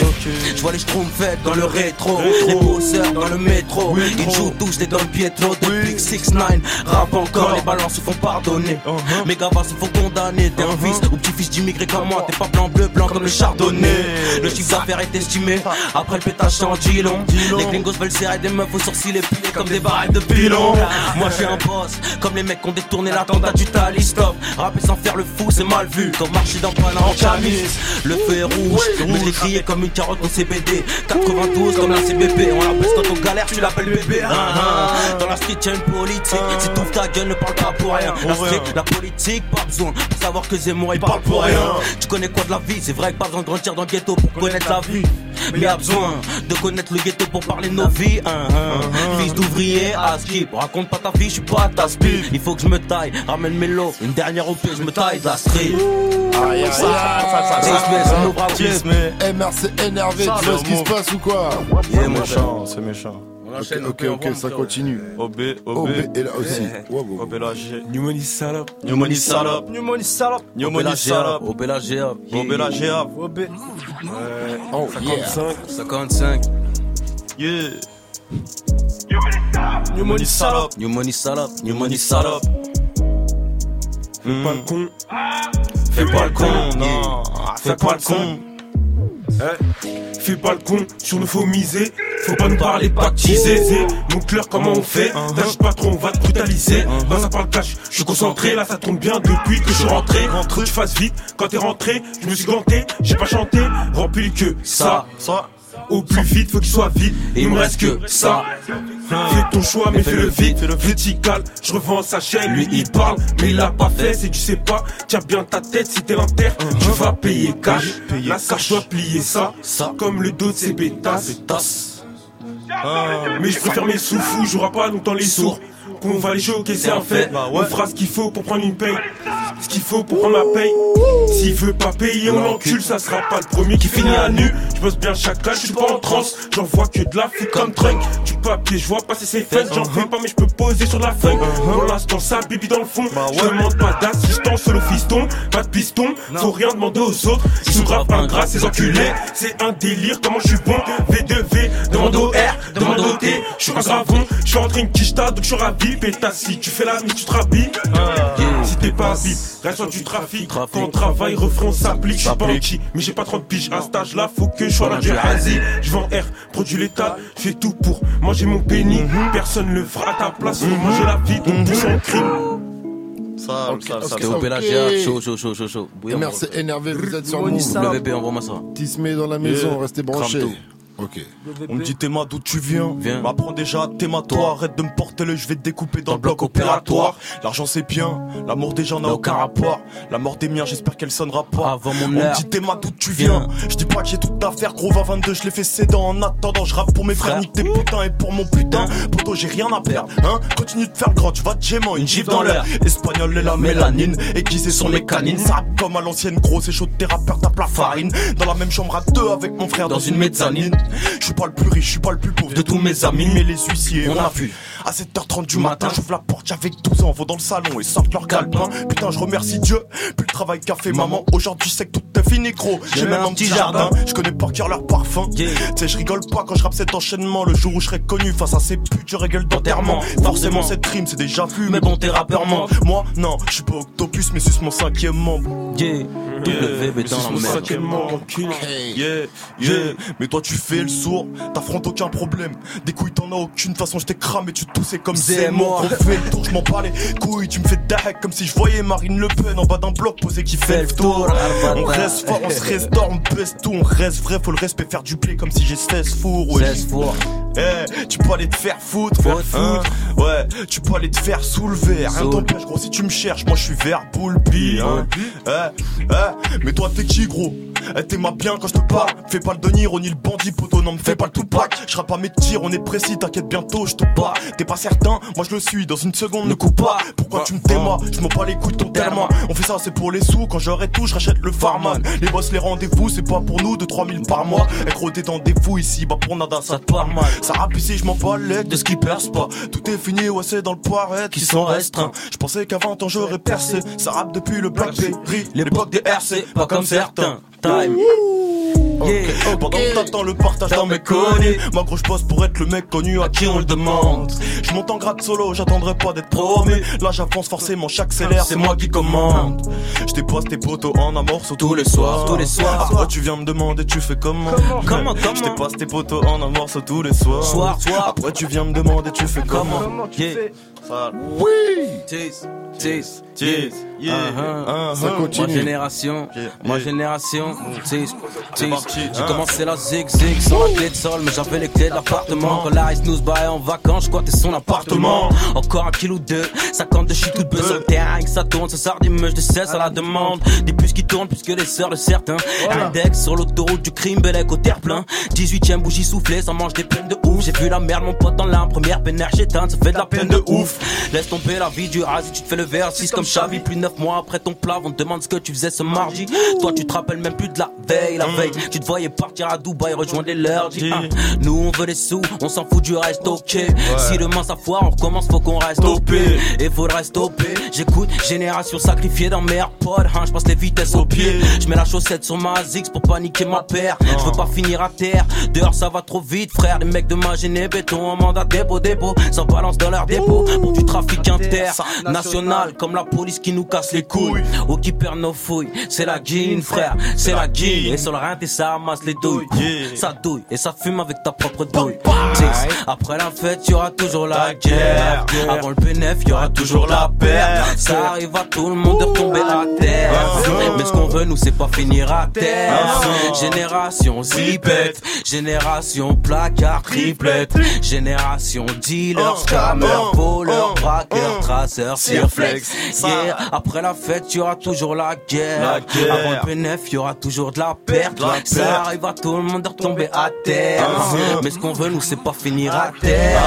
Je vois les schtroumpfs dans le rétro. Les bosseurs dans le métro. Ils jouent tous les Don Pietro. Depuis que 6-9 rap encore. Les balances se font pardonner. Mes gavas se font condamner. T'es un fils ou petit-fils d'immigré comme moi. T'es pas blanc, bleu, blanc comme le chardonnay. Le chiffre d'affaires est estimé. Après le pétage, en dilon. Les gringos veulent serrer des meufs aux sourcils épilés comme des barrettes de pilon. Moi je suis un boss. Comme les mecs qui ont détourné l'attentat du Tali. Stop. Rapper sans faire le fou, c'est mal vu. Comme marcher dans Panama en camis. Le feu est rouge. Mais j'ai crié comme une carotte au CBD. 92 comme la CBP. On l'appelle quand on galère, tu l'appelles bébé. Hein, hein. Dans la street, y'a une politique. Si t'ouvres ta gueule, ne parle pas pour rien. La street, la politique, pas besoin. Pour savoir que Zemmour, il parle pour rien. Tu connais quoi de la vie? C'est vrai que pas besoin de grandir dans le ghetto pour connaître la vie. Mais y'a besoin de connaître le ghetto pour parler de nos vies. Hein. Fils d'ouvrier, à skip. Raconte pas ta vie, je suis pas ta speed. Il faut que je me taille, ramène mes lots. Une dernière OP, je me taille de la street. Aïe, aïe, aïe. MRC énervé, tu vois ce qui se passe ou quoi C'est méchant, c'est méchant. Ok, ok, ok, ça continue. OB, OB OB. est là aussi. OB la G. New money salope. New money salope. New money salope. New money salope. Au Bella GA. OB la GA. OB. Oh, yeah. 55. 55. Yeah. New money salope. New money salope. New money salope. Fais pas le con. Fais pas le con, non. Fais pas le con. Eh, Fais pas le con, sur nous faut miser. Faut pas nous parler baptisé. Mon cœur, comment on fait? Tâche pas trop, on va te brutaliser. Dans ça parle cash, je suis concentré. Là, ça tombe bien depuis que je suis rentré. Rentre, tu fasses vite. Quand t'es rentré, je me suis ganté. J'ai pas chanté. Rempli que ça. Ça. Au plus vite, faut qu'il soit vite. Il me reste que ça. Fais ton choix, mais fais-le vite. Vertical, je revends sa chaîne. Lui, il parle, mais il a pas fait. Si tu sais pas, tiens bien ta tête. Si t'es l'inter, tu vas payer cash. La cash doit plier ça. Comme le dos de ses pétasses. Mais je préfère mes sous-fous, j'aurai pas longtemps les sourds. Qu'on va les choquer, c'est un fait. On fera ce qu'il faut pour prendre une paye. Ce qu'il faut pour prendre ma paye. S'il veut pas payer, on l'encule, ça sera pas le premier qui finit à nu. Je bosse bien chaque je suis pas en transe. J'en vois que de la foutre comme trunk. Du papier, je vois passer ses fesses. J'en fais pas, mais je peux poser sur la feuille. Pour l'instant, ça bibi dans le fond. Je demande pas d'assistance, solo fiston. Pas de piston, faut rien demander aux autres. Ils sont grave ingrats, ces enculés. C'est un délire, comment je suis bon? V2V, demande au R, demande au T. Je suis un gravon, je suis rentré une quicheta, donc je suis ravi. Pétasse, si tu fais la mise, tu te rhabilles. Si t'es pas bip, reste sur du trafic. Quand on travaille, refrain s'applique. Je suis pas anti, mais j'ai pas 30 piges. À cet âge-là, faut que je sois là du hasi. Je vends R, produit létal. Je fais tout pour manger mon penny. Personne le fera à ta place. Faut manger la vie, donc pousse en crime. Ça, ça, ça. Ok, au Bella GA. Chaud, chaud, chaud, chaud, chaud. MRC énervé, vous êtes sur Le Move. bébé, envoie-moi ça. Tismé dans la maison, Yeah. restez branchés. Ok. On me dit Théma d'où tu viens. Viens. M'apprends déjà Théma toi. Arrête de me porter le je vais te découper dans le bloc opératoire. L'argent c'est bien. L'amour des gens n'a aucun rapport. La mort des miens j'espère qu'elle sonnera pas. Avant mon On me dit Théma d'où tu viens. Je dis pas que j'ai toute l'affaire. Gros va 22 je l'ai fait céder en attendant Je rappe pour mes frères. Frère. nique tes putains Et pour mon putain. Poto j'ai rien à perdre. Hein? Continue de faire le grand. Tu vas te gémant Une gifle dans l'air. Espagnol et la mélanine. Aiguisée sur les canines. Ça rappe comme à l'ancienne. Gros C'est chaud tes rappeurs tapent la farine. Dans la même chambre à deux avec mon frère Dans une mezzanine Je suis pas le plus riche, je suis pas le plus pauvre de tous mes amis, mais les huissiers, on a vu. À 7h30 du matin, j'ouvre la porte, j'avais 12 ans, vont dans le salon et sortent leur calepin. Putain, je remercie Dieu, plus le travail qu'a fait maman. Aujourd'hui, sais que tout est fini, gros. J'ai même un petit jardin, je connais par cœur leur parfum. Tu sais, je rigole pas quand je rappe cet enchaînement. Le jour où je serai connu face à ces putes, je régale d'enterrement. Forcément, cette rime, c'est déjà vu, mais bon, t'es rappeur, man. Moi, non, je suis pas octopus, mais suce mon cinquième membre. Yeah, W Suce dans mon la merde. cinquième membre. Yeah, yeah. Mais toi, tu fais le sourd, t'affrontes aucun problème. Des couilles, t'en as aucune façon, je t'ai cramé, tu toussais comme Zemmour. On fait le tour, je m'en bats les couilles, tu me fais dac comme si je voyais Marine Le Pen en bas d'un bloc posé qui fait le tour. On reste fort, on se restaure, on baisse tout, on reste vrai, faut le respect, faire du blé comme si j'ai 16 fours. Ouais. 16 fours. Eh, tu peux aller te faire foutre, hein. Ouais, tu peux aller te faire soulever. Rien t'empêche, gros, si tu me cherches, moi je suis vert boulbi, hein. Eh, eh, mais toi t'es qui, gros? Eh, t'es ma bien quand je te parle. Fais pas le denier, on y le bandit, poteau, non, me fais pas le tout pack. Je pas mes tirs, on est précis, t'inquiète, bientôt je te bats. T'es pas certain, moi je le suis, dans une seconde, ne coupe pas. Pourquoi tu me témoins Je m'en bats les couilles de ton terme. On fait ça, c'est pour les sous, quand j'aurai tout, je rachète le farman. Les boss, les rendez-vous, c'est pas pour nous, de 3000 par mois. Et gros, t'es dans des fous ici, bah pour nada, ça te part mal. Ça rappe ici, je m'en bats les de ce qui perce pas. Tout est fini, ouais, c'est dans le poiret qui sont restreints. Je pensais qu'à 20 ans j'aurais percé. Ça rappe depuis le Blackberry, l'époque des RC, pas comme certains. Time. Yeah. Pendant que t'attends le partage dans mes connus Ma gros bosse pour être le mec connu à qui on le demande. Je monte en grade solo, j'attendrai pas d'être promu Là j'avance forcément, j'accélère, c'est moi qui commande. Je dépose tes potos en amorce tous les soirs. Tous les soirs. Après tu viens me demander tu fais comment? Comment, comment Je tes potos en amorce tous les soirs. Soir, soir. Après tu viens me demander tu fais comment? Yeah. Oui Tease, tease, Tease, yeah. Uh-huh. Ça continue. Ma génération, Yeah. ma génération, J'ai hein. commencé la zig-zig sans la clé de sol, mais j'avais les clés de l'appartement. Quand la nous se en vacances, je squattais son appartement. Encore un kilo ou deux, 50 de shit tout de buzz le terrain, que ça tourne, ça sort des meuches de 16 à la demande. Des puces qui tournent plus que les sœurs de certains. Index sur l'autoroute du crime, Bellec au terre plein. 18ème bougie soufflée, ça mange des peines de ouf. J'ai vu la merde, mon pote dans la première pénère j'éteins, ça fait de la peine de ouf. Laisse tomber la vie du hasi, tu te fais le verre 6 comme Xavi. Plus de 9 mois après ton plat, on te demande ce que tu faisais ce mardi. Toi, tu te rappelles même plus de la veille, la veille. Tu te voyais partir à Dubaï, rejoindre les leurs. Ah, Nous, on veut des sous, on s'en fout du reste, ok. Si demain ça foire, on recommence, faut qu'on reste OP. Et faudrait stopper. J'écoute, génération sacrifiée dans mes AirPods. Hein, je passe les vitesses au pied. Je mets la chaussette sur ma Zix pour paniquer ma paire. Je veux pas finir à terre. Dehors, ça va trop vite, frère. Les mecs de ma géné béton en mandat dépôt, dépôt. Ça balance dans leur dépôt pour du trafic inter. National, comme la police qui nous casse les couilles. Ou qui perd nos fouilles. C'est la guine, frère. C'est la guine. Et sur le rein, et ça amasse les douilles. Ça douille et ça fume avec ta propre douille. Après la fête, y aura toujours la guerre. Avant le PNF, y aura toujours la perte. Ça arrive à tout le monde de tomber à terre. Mais ce qu'on veut, nous, c'est pas finir à terre. Génération zipette. Génération placard triplette. Génération dealer, scammer, voleur, braqueur, traceur, cirflex. Yeah. Après la fête, y aura toujours la guerre. La guerre. Avant le PNF, y aura toujours de la perte. La Ça perte. arrive à tout le monde de retomber à terre. Mais ce qu'on veut, nous, c'est pas finir à terre.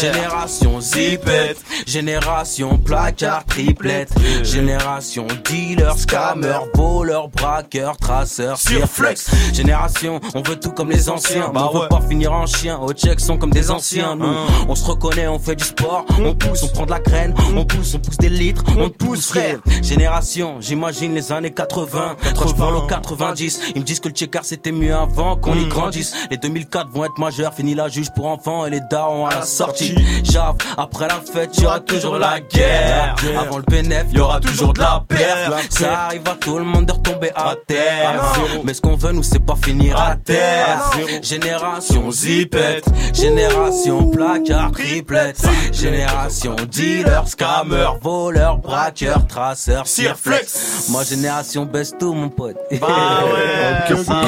Génération zipette. Génération placard triplette. Génération dealer, scammer, voleur, braqueur, traceur, cirflex. Génération, on veut tout comme les anciens. Bah on veut pas finir en chien. Au check sont comme des anciens. Nous, on se reconnaît, on fait du sport. On pousse, on prend de la graine. On pousse, on pousse des litres. On pousse, frère. Génération, j'imagine les années 80. Quand je parle aux 90, ils me disent que le checker c'était mieux avant qu'on y grandisse. Les 2004 vont être majeurs. Fini la juge pour enfants et les darons à la sortie. Jave, après la fête, y aura toujours la guerre. Avant le PNF, y aura toujours de la perte. Ça arrive à tout le monde de retomber à terre. Mais ce qu'on veut, nous, c'est pas finir à terre. Génération zipette. Génération placard triplette. Génération dealer, scammer, voleur, braqueur, traceur, cirflex. Ma génération baisse tout, mon pote. Bah ouais, Ok, ça,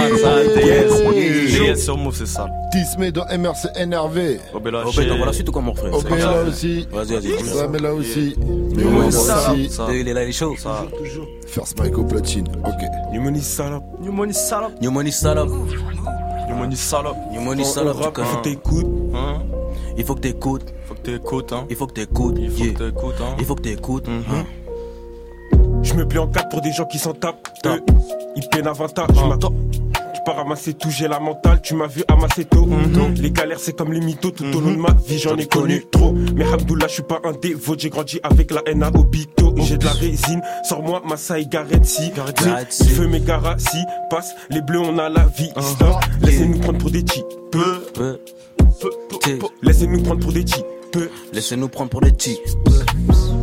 sur Move, c'est ça. Tismé dans MRC NRV. Obéla, Oh, ben, t'envoies la suite ou comment, frère Obé là aussi. Vas-y, vas-y. Là aussi. Il est là, il est chaud. First Mike au platine. Ok. New money salope. New money salope. New money salope. New money salope. New money On- salope, on tu rappe, connais. faut que t'écoutes. Hein? Il faut que t'écoutes. T'écoutes, hein. Il faut que t'écoutes. Il faut yeah. que t'écoutes, hein. Il faut que t'écoutes. hein. Je me plie en quatre pour des gens qui s'en tapent. Eux, ils peinent avantage. Je m'attends. Tu pas ramasser tout, j'ai la mentale, tu m'as vu amasser tôt. Les galères, c'est comme les mythos, tout au long de ma vie, j'en ai connu trop. Mais Hamdoullah, je suis pas un dévot, j'ai grandi avec la haine à Obito. J'ai de la résine, sors-moi ma Gareth si. Il veut mes garas, si, passe, les bleus, on a la vie, stop. Laissez-nous prendre pour des petits peu. Peu. Laissez-nous prendre pour des petits peu. Laissez-nous prendre pour des petits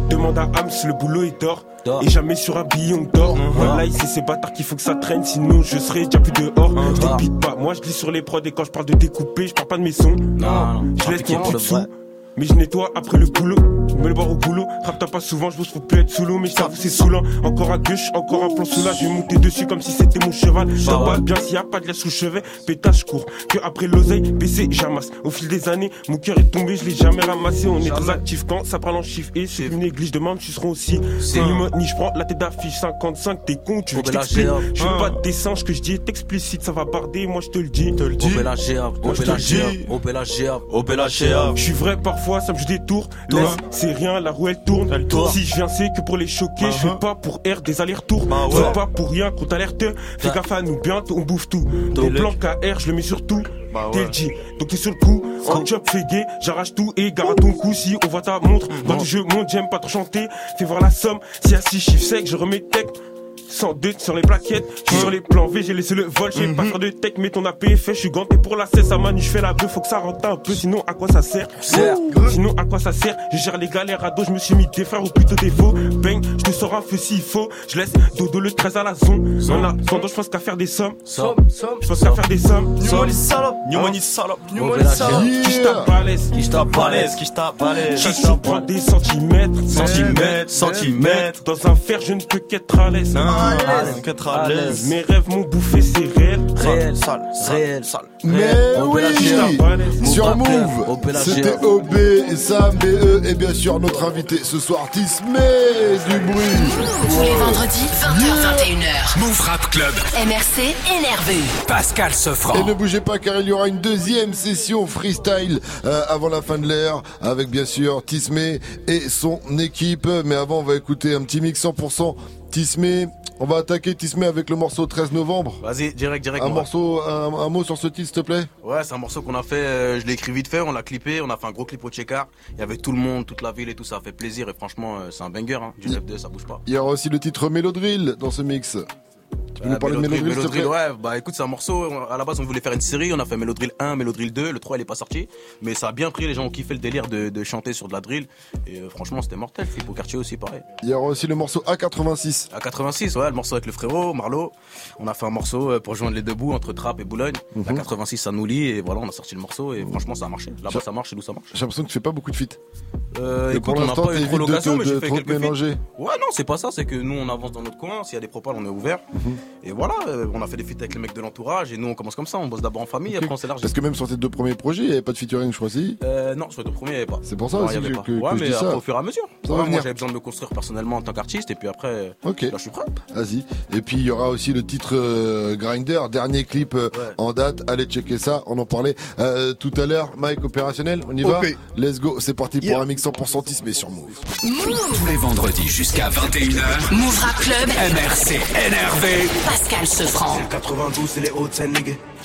Demande à Hams, le boulot est d'or. Et jamais sur un billon d'or. Voilà, c'est ces bâtards qu'il faut que ça traîne, sinon je serai déjà plus dehors. Je dépite pas, moi je lis sur les prods et quand je parle de découper, je parle pas de mes sons. Non, non, je laisse mon pour le. Mais je nettoie après le boulot, je me le boire au boulot. Rapta pas souvent, je bosse faut plus être sous l'eau, mais je c'est saoulant. Encore à gauche, encore un plan sous là, je vais monter dessus comme si c'était mon cheval. Je pas bien s'il y a pas de l'air sous le chevet, pétage court. Que après l'oseille, baissé, j'amasse. Au fil des années, mon cœur est tombé, je l'ai jamais ramassé. On est très actifs quand ça parle en chiffres et c'est une église de tu seras aussi. C'est ni je prends la tête d'affiche 55, t'es con, tu veux que je t'explique. Je fais Ah. pas de dessin, ce que je dis est explicite, ça va barder, moi je te le dis. Te le au Bella Géa, au Bella Géa. je suis vrai parfois, ça me joue des tours. Laisse, c'est rien, la roue elle tourne. tourne. Si je viens, c'est que pour les choquer. Je fais pas pour air des allers-retours. Bah Je ouais. fais pas pour rien qu'on t'alerte. Fais Bah. gaffe à nous, bientôt on bouffe tout. T'es Ton le- plan KR, je le mets sur tout. Bah T'es ouais. le G. Donc t'es sur le coup. En job gay, j'arrache tout et gare à ton cou. Si on voit ta montre, dans le jeu, mon j'aime pas trop chanter. Fais voir la somme. Si à 6 chiffres secs, je remets tech. 102 sur les plaquettes, je suis sur les plans V, j'ai laissé le vol, je vais pas faire de tech, mais ton AP est fait, je suis ganté pour la cesse, à manu, je fais la bœuf, faut que ça rentre un peu, sinon à quoi ça sert? Sinon à quoi ça sert? Je gère les galères à dos, je me suis mis des frères ou plutôt des faux. Bang, je te sors un feu s'il faut. Je laisse Dodo le 13 à la zone. En attendant, je pense qu'à faire des sommes. Somme, Je pense qu'à faire des sommes. New money salope. New money salope. New money salope. Qui je balèze? Qui je balèze? Qui je balèze? Je prends des centimètres? Centimètres, centimètres. Dans un fer, je ne peux qu'être à l'aise. Qu'être à l'aise. Mes rêves m'ont bouffé, c'est réel. Réel, Sale, réel. sale. Mais oui. Sur Move c'était. OB, Sam, BE et bien sûr notre invité ce soir, Tismé du bruit. Tous les vendredis, 20h-21h. Move Rap Club. MRC énervé. Pascal Et Sefranc. ne bougez pas car il y aura une deuxième session freestyle euh, avant la fin de l'ère avec bien sûr Tismé et son équipe. Mais avant on va écouter un petit mix 100% Tismé. On va attaquer Tismé avec le morceau 13 novembre. Vas-y, direct, direct. Un morceau, un, un mot sur ce titre s'il te plaît? Ouais, c'est un morceau qu'on a fait, euh, je l'ai écrit vite fait, on l'a clippé, on a fait un gros clip au Tchekar. Il y avait tout le monde, toute la ville et tout, ça a fait plaisir et franchement, euh, c'est un banger, hein. Du F2, ça bouge pas. Il y aura aussi le titre Mélodrill dans ce mix. Tu peux Euh, nous parler de Mélodrill plaît ouais, bah écoute, c'est un morceau. À la base, on voulait faire une série. On a fait Mélodrill 1, Mélodrill 2. Le 3, il est pas sorti. Mais ça a bien pris. Les gens ont kiffé le délire de, de chanter sur de la drill. Et euh, franchement, c'était mortel. Flip au quartier aussi, pareil. Il y aura aussi le morceau A86. À 86, ouais, le morceau avec le frérot, Marlo. On a fait un morceau euh, pour joindre les deux bouts entre Trappe et Boulogne. Mhm. La 86, ça nous lie. Et voilà, on a sorti le morceau. Et franchement, ça a marché. Là-bas, Ça- ça marche. Et nous, ça marche. J'ai l'impression que tu fais pas beaucoup de feats. Euh, écoute, on n'a pas eu t'évites trop de l'occasion, te- mais de j'ai fait quelques feats. mélanger. Ouais, non, c'est pas ça, c'est que nous on avance dans notre coin, s'il y a des propals, on est ouvert. Mhm. Et voilà, euh, on a fait des feats avec les mecs de l'entourage et nous on commence comme ça, on bosse d'abord en famille, après on s'élargit. Parce que même sur tes deux premiers projets, il n'y avait pas de featuring, je crois, si. Euh, non, sur les deux premiers, il n'y avait pas. C'est pour ça Non, aussi il y avait que- pas. que- Ouais, que je mais dis après, ça. au fur et à mesure. Ça va Ouais, moi j'avais besoin de me construire personnellement en tant qu'artiste et puis après, Ok. là je suis prêt. Vas-y. Et puis il y aura aussi le titre euh, Grinder, dernier clip en date. Allez checker ça. On en parlait tout à l'heure. Mike opérationnel, on y va. Let's go. C'est parti pour un mix 100% mais sur Move. Tous les vendredis jusqu'à 21h. Move Rap Club. MRC énervé. Pascal Sefranc. 92, c'est les hautes.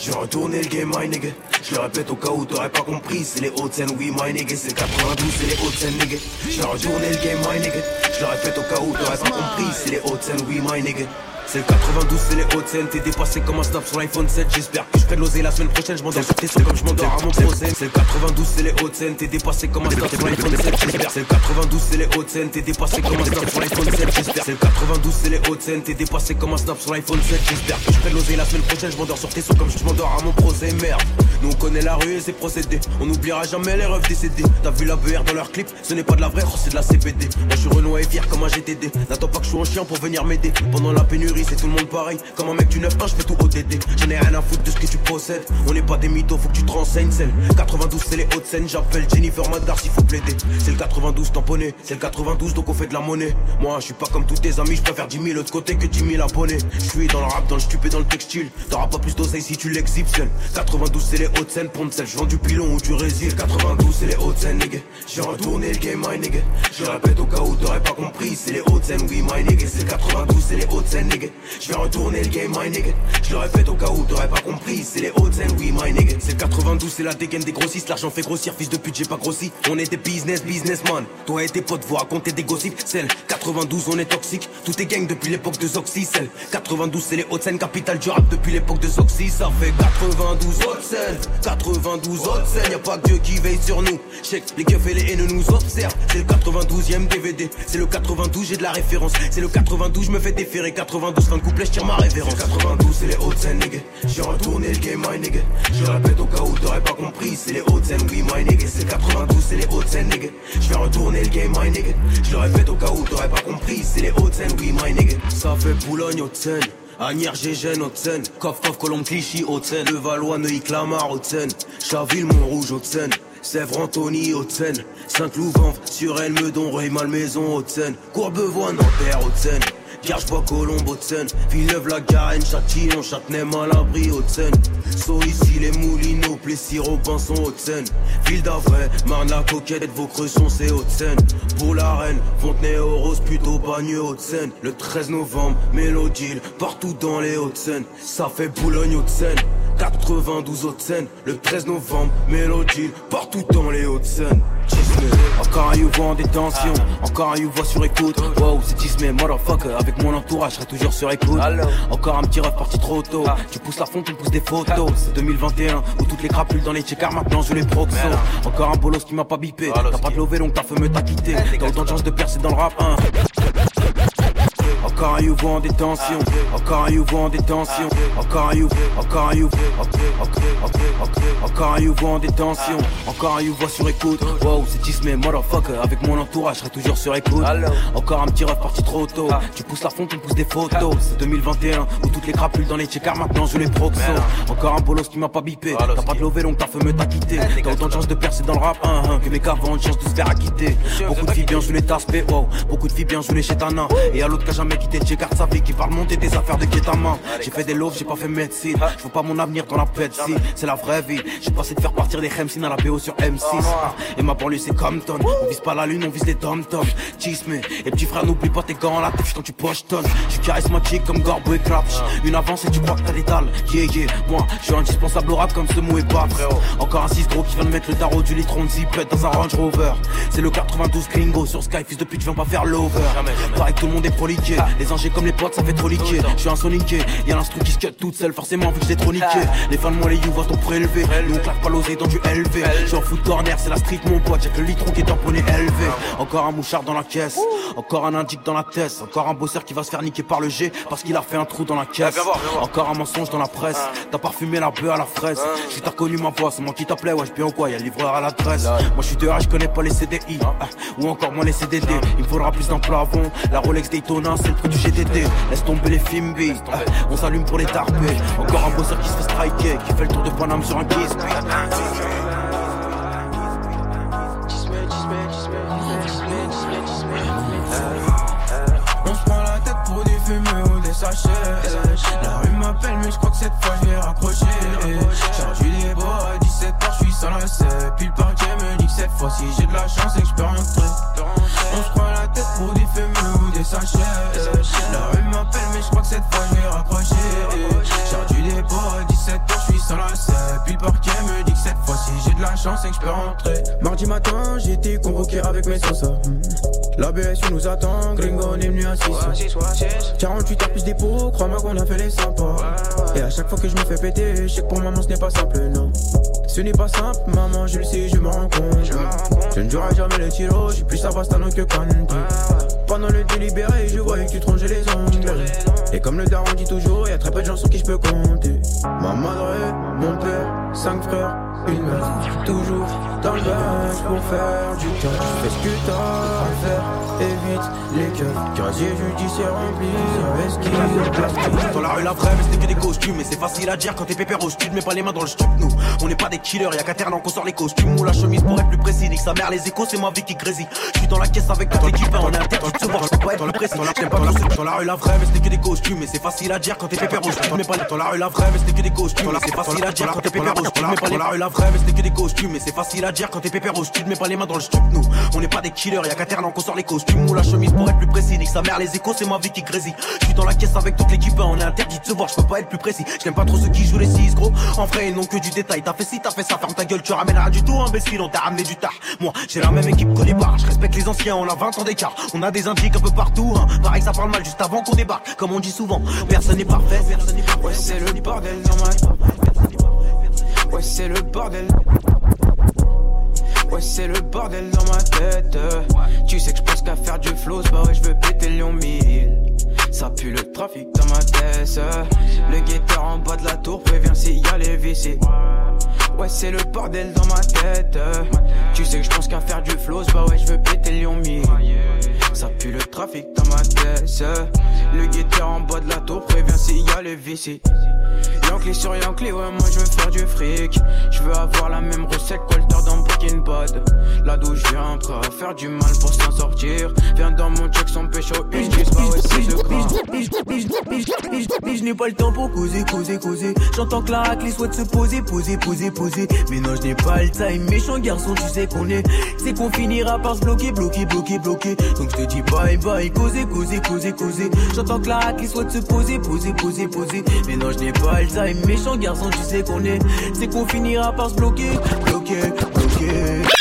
J'ai retourné le game, my nigga. Je le répète au cas où t'aurais pas compris, c'est les hautes scènes, oui, my nigga. C'est 92, c'est les hautes scènes, nigga. J'ai retourné le game, my nigga. Je le répète au cas où t'aurais pas compris, c'est les hautes scènes, oui, my nigga. C'est le 92, c'est les hautes scènes. T'es dépassé comme un snap sur l'iPhone 7. J'espère que je de l'oser la semaine prochaine. Je m'endors sur tes comme je m'endors à mon procès. C'est le 92, c'est les hautes scènes. T'es dépassé comme un snap sur l'iPhone 7. J'espère. C'est le 92, c'est les hautes scènes. T'es dépassé comme un snap sur l'iPhone 7. J'espère. C'est le 92, c'est les hautes scènes. T'es dépassé comme un snap sur l'iPhone 7. J'espère que je de l'oser la semaine prochaine. Je m'endors sur comme je m'endors à mon procès. Merde. Nous on connaît la rue et ses procédés. On n'oubliera jamais les rêves décédés. T'as vu la BR dans leur clip Ce n'est pas de la vraie, oh, c'est de la CBD. Moi je suis Renoir et fier comme un GTD. N'attends pas que je sois un chien pour venir m'aider. Pendant la pénurie, c'est tout le monde pareil. Comme un mec du 9-1, je fais tout ODD. J'en ai rien à foutre de ce que tu possèdes. On n'est pas des mythos, faut que tu te renseignes. C'est le 92, c'est les hautes scènes. J'appelle Jennifer Madar s'il faut plaider. C'est le 92 tamponné. C'est le 92, donc on fait de la monnaie. Moi, je suis pas comme tous tes amis, je préfère 10 000 autre côté que 10 000 abonnés. Je suis dans le rap, dans le stupé, dans le textile. T'auras pas plus d'oseille si tu l'exhibes seul. 92, c'est les hautes scènes. Ponte celle, je vends du pilon ou du résil. 92, c'est les hautes scènes, nigga. J'ai retourné le game, my nigga. Je répète au cas où t'aurais pas compris. C'est les hautes scènes, oui, my nigga. C'est le 92, c'est les hautes scènes, nigga. Je vais retourner le game, my nigga. Je le répète au cas où t'aurais pas compris. C'est les hautes scènes, oui, my nigga. C'est le 92, c'est la dégaine des grossistes. L'argent fait grossir, fils de pute, j'ai pas grossi. On est des business, businessman. Toi et tes potes, vous racontez des gossips. C'est le 92, on est toxique. Tout est gang depuis l'époque de Zoxy. C'est le 92, c'est les hautes scènes, capitale du rap depuis l'époque de Zoxy. Ça fait 92 hautes scènes. 92 hautes scènes. Y'a pas que Dieu qui veille sur nous. Check, les keufs et les haineux nous observent. C'est le 92ème DVD. C'est le 92, j'ai de la référence. C'est le 92, je me fais déférer. 92, fin de couplet, je tire ma révérence. 92, c'est les hautes scènes, nigga. J'ai retourné le game, my nigga. Je répète au cas où t'aurais pas compris. C'est les hautes scènes, oui, my nigga. C'est le 92, c'est les hautes scènes, nigga. Je vais retourner le game, my nigga. Je le répète au cas où t'aurais pas compris. C'est les hautes scènes, oui, my nigga. Ça fait Boulogne, haute scène. Agnières, Gégène, Haute-Seine, Coff, Coff, Colombe, Clichy, Haute-Seine, Le Valois, Neuilly, Clamart, Haute-Seine, Chaville, Montrouge, Haute-Seine, Sèvres, Antony, Haute-Seine, Saint-Clouvent, Suresnes, Meudon, Rueil, Malmaison, Haute-Seine, Courbevoie, Nanterre, Haute-Seine, Garges-Bois, Colombe, Haute-Seine, Villeneuve, la Garenne, Châtillon, Châtenay, Malabry, Haute-Seine, Saut ici, les Moulineaux, Plessis, Robinson, Haute-Seine, Ville d'Avray, Marne, la Coquette, vos cressons, c'est Haute-Seine, pour la Reine, Fontenay, Rose, plutôt Bagneux, Haute-Seine, le 13 novembre, Mélodile, partout dans les Hautes-Seines, ça fait Boulogne, Haute-Seine, 92 Haute-Seine, le 13 novembre, Mélodile, partout dans les Hautes-Seines. Encore un youvo en détention, encore un youvo sur écoute. Wow, c'est Tismé, motherfucker. Mon entourage, je serai toujours sur écoute. Encore un petit ref parti trop tôt. Tu pousses la fonte, on pousse des photos. C'est 2021 où toutes les crapules dans les checkers maintenant je les proxo. Encore un bolos qui m'a pas bipé. T'as pas de lové donc ta femme t'a quitté. T'as autant de chance de percer dans le rap, hein. Encore un youvo en détention, encore un youvo en détention, encore un youvo, encore un youvo, encore un youvo en détention, encore un youvo sur écoute. Wow, c'est Tismé, motherfucker. Avec mon entourage, je serai toujours sur écoute. Encore un petit ref parti trop tôt. Tu pousses la fonte, on pousse des photos. C'est 2021 où toutes les crapules dans les checkers maintenant je les proxo. Encore un bolos qui m'a pas bipé. T'as pas de lové donc ta femme t'a quitté. T'as autant de chance de percer dans le rap, hein, hein, que mes ont une chance de se faire acquitter. Beaucoup de filles bien jouent les wow. Beaucoup de filles bien jouent les chétanas. Et à l'autre qui a jamais quitté Checkard sa vie qui parle monter des affaires de guet-main. J'ai fait des loaves, j'ai pas fait médecine. Je veux pas mon avenir dans la pète si c'est la vraie vie. J'ai passé de faire partir les Remsin à la BO sur M6. Ah, Et ma banlieue c'est Compton. On vise pas la lune, on vise les tom-tom. Chisme. Et petit frère, n'oublie pas tes gants à la tête quand tu pochetonnes. Je suis charismatique comme Gorbo et Krapch. Une avance et tu crois que t'as des dalles. Yeah, yeah. Moi, je suis indispensable au rap comme ce mot et pas Encore un 6 gros qui vient de mettre le tarot du litron de dans un Range Rover. C'est le 92 Klingo sur Sky, fils de pute, viens pas faire l'over. Pareil que tout le monde est proliqué. Les angers comme les potes, ça fait trop liquer. Je suis un soniqué. Y'a l'instru qui se cut toute seule, forcément, vu que j'ai trop niqué. Les fans de moi, les youvois t'ont prélevé. Nous, on claque pas l'osé dans du LV. Je suis en foot corner, c'est la street, mon pote. Y'a que le litron qui est tamponné élevé. Encore un mouchard dans la caisse. Encore un indique dans la tête. Encore un bosseur qui va se faire niquer par le G parce qu'il a fait un trou dans la caisse. Encore un mensonge dans la presse. T'as parfumé la bœuf à la fraise. Si t'as reconnu ma voix, c'est moi qui t'appelais, ouais, bien ou quoi, y'a le livreur à l'adresse. Moi je suis dehors, je connais pas les CDI. ah, ou encore moins les CDD. Il me faudra plus d'un plafond. La Rolex Daytona, c'est le prix du GTD. Laisse tomber les films B. ah, on s'allume pour les tarpés. Encore un bosseur qui se fait striker. Qui fait le tour de Paname sur un kiss. On se prend la tête pour des fumées ou des sachets. La rue m'appelle, mais je crois que cette fois je vais raccrocher. Charge du débat à 17h, je suis sans la. Puis le parquet me dit que cette fois-ci j'ai de la chance et que je peux rentrer. La rue m'appelle, mais je crois que cette fois je vais raccrocher. Charge du débat à 17h, je suis sans la selle. Puis le parquet me dit que cette fois-ci j'ai de la chance et que je peux rentrer. Mardi matin, j'ai été convoqué avec mes sauces. La BSU nous attend, Gringo on est venu à 6 48 heures plus dépôt, crois-moi qu'on a fait les sympas. Et à chaque fois que je me fais péter, je sais que pour maman ce n'est pas simple, non. Ce n'est pas simple, maman, je le sais, je me rends compte. Je ne jouerai jamais les tiros, je suis plus Savastano que Kanté Pendant le délibéré, je voyais que tu trongeais les ongles. Et comme le daron dit toujours, y a très peu de gens sur qui je peux compter. Ma madre, mon père, cinq frères, Toujours dans le bain pour faire du cash Fais ce que t'as à faire, évite les keufs Casier judiciaire rempli, plastique Dans la rue la vraie mais c'était que des costumes. Mais c'est facile à dire quand t'es pépère au stud. Mets pas les mains dans le stup nous. On n'est pas des killers Y'a qu'à terre qu'on sort les costumes. Ou la chemise pour être plus précis Nique sa mère les échos c'est ma vie qui grésille. Je suis dans la caisse avec toute l'équipe hein, On est interdit de se voir Je peux pas être plus précis. Dans la rue la vraie mais c'était que des costumes. Mais c'est facile à dire quand t'es pépère au stud. Mets pas les dans la rue la vraie mais c'était que des costumes. Mais c'est facile à dire quand t'es pépère au stud. Mets pas les dans la rue la vraie, mais c'était que des costumes. Mais c'est facile à dire quand t'es pépère au stud, mets pas les mains dans le stup. Nous, on n'est pas des killers, y'a qu'à Ternan qu'on sort les costumes ou la chemise pour être plus précis. Nique sa mère, les échos, c'est ma vie qui grésille. Je suis dans la caisse avec toute l'équipe, on est interdit de se voir, je peux pas être plus précis. J'aime pas trop ceux qui jouent les 6 gros. En vrai, ils n'ont que du détail. T'as fait ci, t'as fait ça, ferme ta gueule, tu ramèneras du tout, imbécile, on t'a ramené du tard. Moi, j'ai la même équipe qu'au départ. Je respecte les anciens, on a 20 ans d'écart. On a des indiques un peu partout, hein. Pareil, ça parle mal juste avant qu'on débarque. Comme on dit souvent, personne n'est parfait, personne n'est parfait. Ouais, c'est le bordel ma Ouais, c'est le bordel. Ouais, c'est le bordel dans ma tête. Tu sais que je pense qu'à faire du flow, bah ouais, je veux péter le lion 1000. Ça pue le trafic dans ma tête. Le guetteur en bas de la tour prévient s'il y a les vicis. Ouais, c'est le bordel dans ma tête. Tu sais que je pense qu'à faire du flow, bah ouais, je veux péter le lion 1000. Ça pue le trafic dans ma tête. Le guetteur en bas de la tour prévient s'il y a les vicis. Yankee sur Yankee, ouais, moi je veux faire du fric. Je veux avoir la même recette qu'Alter dans Là d'où je viens, prêt à faire du mal pour s'en sortir. Viens dans mon check sans pécho, une dis pas ce Je n'ai pas le temps pour causer, causer, causer. J'entends que la raclée souhaite se poser, poser, poser, poser. Mais non, je n'ai pas le time. Méchant garçon, tu sais qu'on est. C'est qu'on finira par se bloquer, bloquer, bloquer, bloquer. Donc je te dis bye bye, causer, causer, causer, causer. J'entends que la raclée souhaite se poser, poser, poser, poser. Mais non, je n'ai pas le time. Méchant garçon, tu sais qu'on est. C'est qu'on finira par se bloquer, bloquer, bloquer.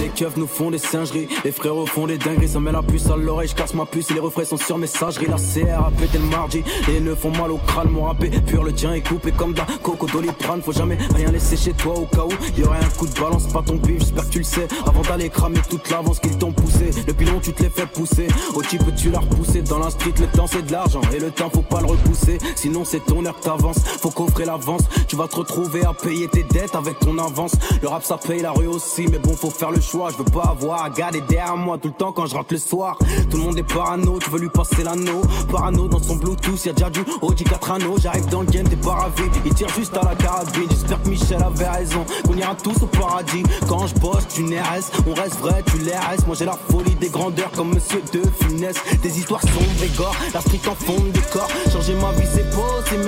Les keufs nous font des singeries, les frérots font des dingueries, ça met la puce à l'oreille, je casse ma puce et les refrains sont sur messagerie. La CR a pété le mardi, les nœuds font mal au crâne, mon rappé pur, le tien est coupé comme d'un coco doliprane. Faut jamais rien laisser chez toi au cas où y aurait un coup de balance, pas ton bif, j'espère que tu le sais. Avant d'aller cramer toute l'avance qu'ils t'ont poussé, le pilon tu te l'es fait pousser. Au type tu l'as repoussé dans la street, le temps c'est de l'argent et le temps faut pas le repousser. Sinon c'est ton heure que t'avances, faut coffrer l'avance. Tu vas te retrouver à payer tes dettes avec ton avance. Le rap ça paye, la rue aussi, mais bon faut faire le choix. Je veux pas avoir à garder derrière moi tout le temps quand je rentre le soir. Tout le monde est parano, tu veux lui passer l'anneau. Parano dans son Bluetooth, y'a déjà du Audi 4 anneaux. J'arrive dans le game, t'es pas ravi. Il tire juste à la carabine. J'espère que Michel avait raison. Qu'on ira tous au paradis. Quand je bosse, tu n'RS, on reste vrai, tu restes. Moi j'ai la folie des grandeurs comme Monsieur de Funès. Des histoires sombres et gore, la street en fond de décor. Changer ma vie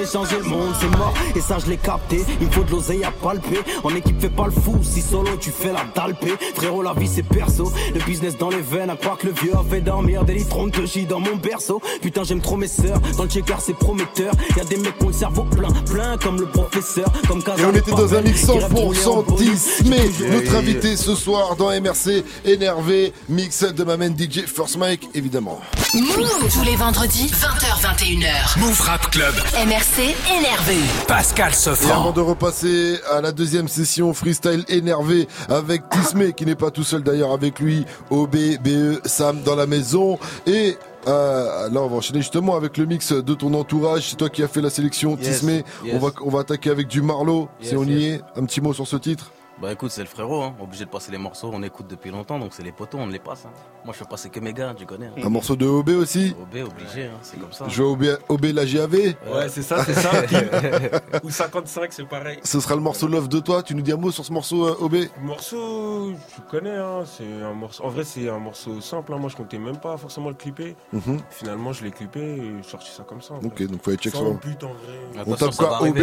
mais changer le monde c'est mort. Et ça je l'ai capté, il faut de l'oseille à palper. En équipe fais pas le fou, si solo tu fais la dalpée. Frérot la vie c'est perso, le business dans les veines. À croire que le vieux a fait dormir des litrons que j'ai dans mon berceau. Putain j'aime trop mes sœurs, dans le checker c'est prometteur. Y a des mecs qui ont le cerveau plein, plein comme le professeur, comme Et on était dans un mix 100% 10 mais notre invité ce soir dans MRC énervé mix de ma main DJ First Mike évidemment. Move tous les vendredis 20h21h. Move Rap Club. MRC énervé. Pascal Et Sefranc. avant de repasser à la deuxième session freestyle énervé avec Tismé qui n'est pas tout seul d'ailleurs avec lui, OB, BE, Sam dans la maison et euh, là on va enchaîner justement avec le mix de ton entourage, c'est toi qui as fait la sélection Yes, Tismé, yes. on va on va attaquer avec du Marlowe si Yes, on y est, un petit mot sur ce titre. Bah écoute, c'est le frérot, hein. obligé de passer les morceaux, on écoute depuis longtemps, donc c'est les poteaux, on les passe. hein. Moi je fais passer que mes gars, tu connais. hein. Un morceau de OB aussi OB obligé, hein, c'est comme ça. Je vais OB, OB la JAV Ouais, c'est ça, c'est ça. Ou 55, c'est pareil. Ce sera le morceau Love de toi, tu nous dis un mot sur ce morceau euh, OB Le morceau, tu connais, hein, c'est un morceau. En vrai, c'est un morceau simple. hein. Moi, je comptais même pas forcément le clipper. Mhm. Finalement, je l'ai clippé et j'ai sorti ça comme ça. en Ok, donc faut aller check le- but, en vrai. On tape quoi OB,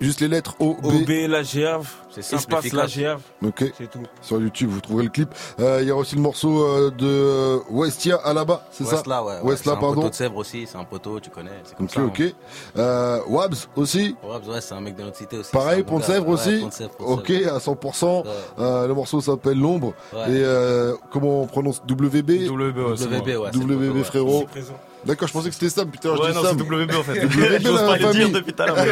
juste les lettres O, B. OB, la GAV, C'est simple, Ok. C'est tout. Sur YouTube, vous trouverez le clip. Euh, Il y a aussi le morceau euh, de euh, Westia à la bas, c'est ça? Westla, ouais. ouais. Westla, c'est un pardon. poteau de Sèvres aussi, c'est un poteau, tu connais. C'est comme Ok, ça. hein. ok. Euh, Wabs aussi? Ouais, ouais, c'est un mec de notre cité aussi. Pareil, Pont de. Sèvres Ouais, aussi? Pont Sèvres, Ok, à 100%. Ouais. Euh, le morceau s'appelle L'ombre. Ouais. Et euh, comment on prononce WB WB, WB, ouais. WB frérot. D'accord, je pensais que c'était Sam. Putain, je Ouais, dis non, Sam. c'est WB en fait. WB J'ose pas le dire depuis tout à l'heure.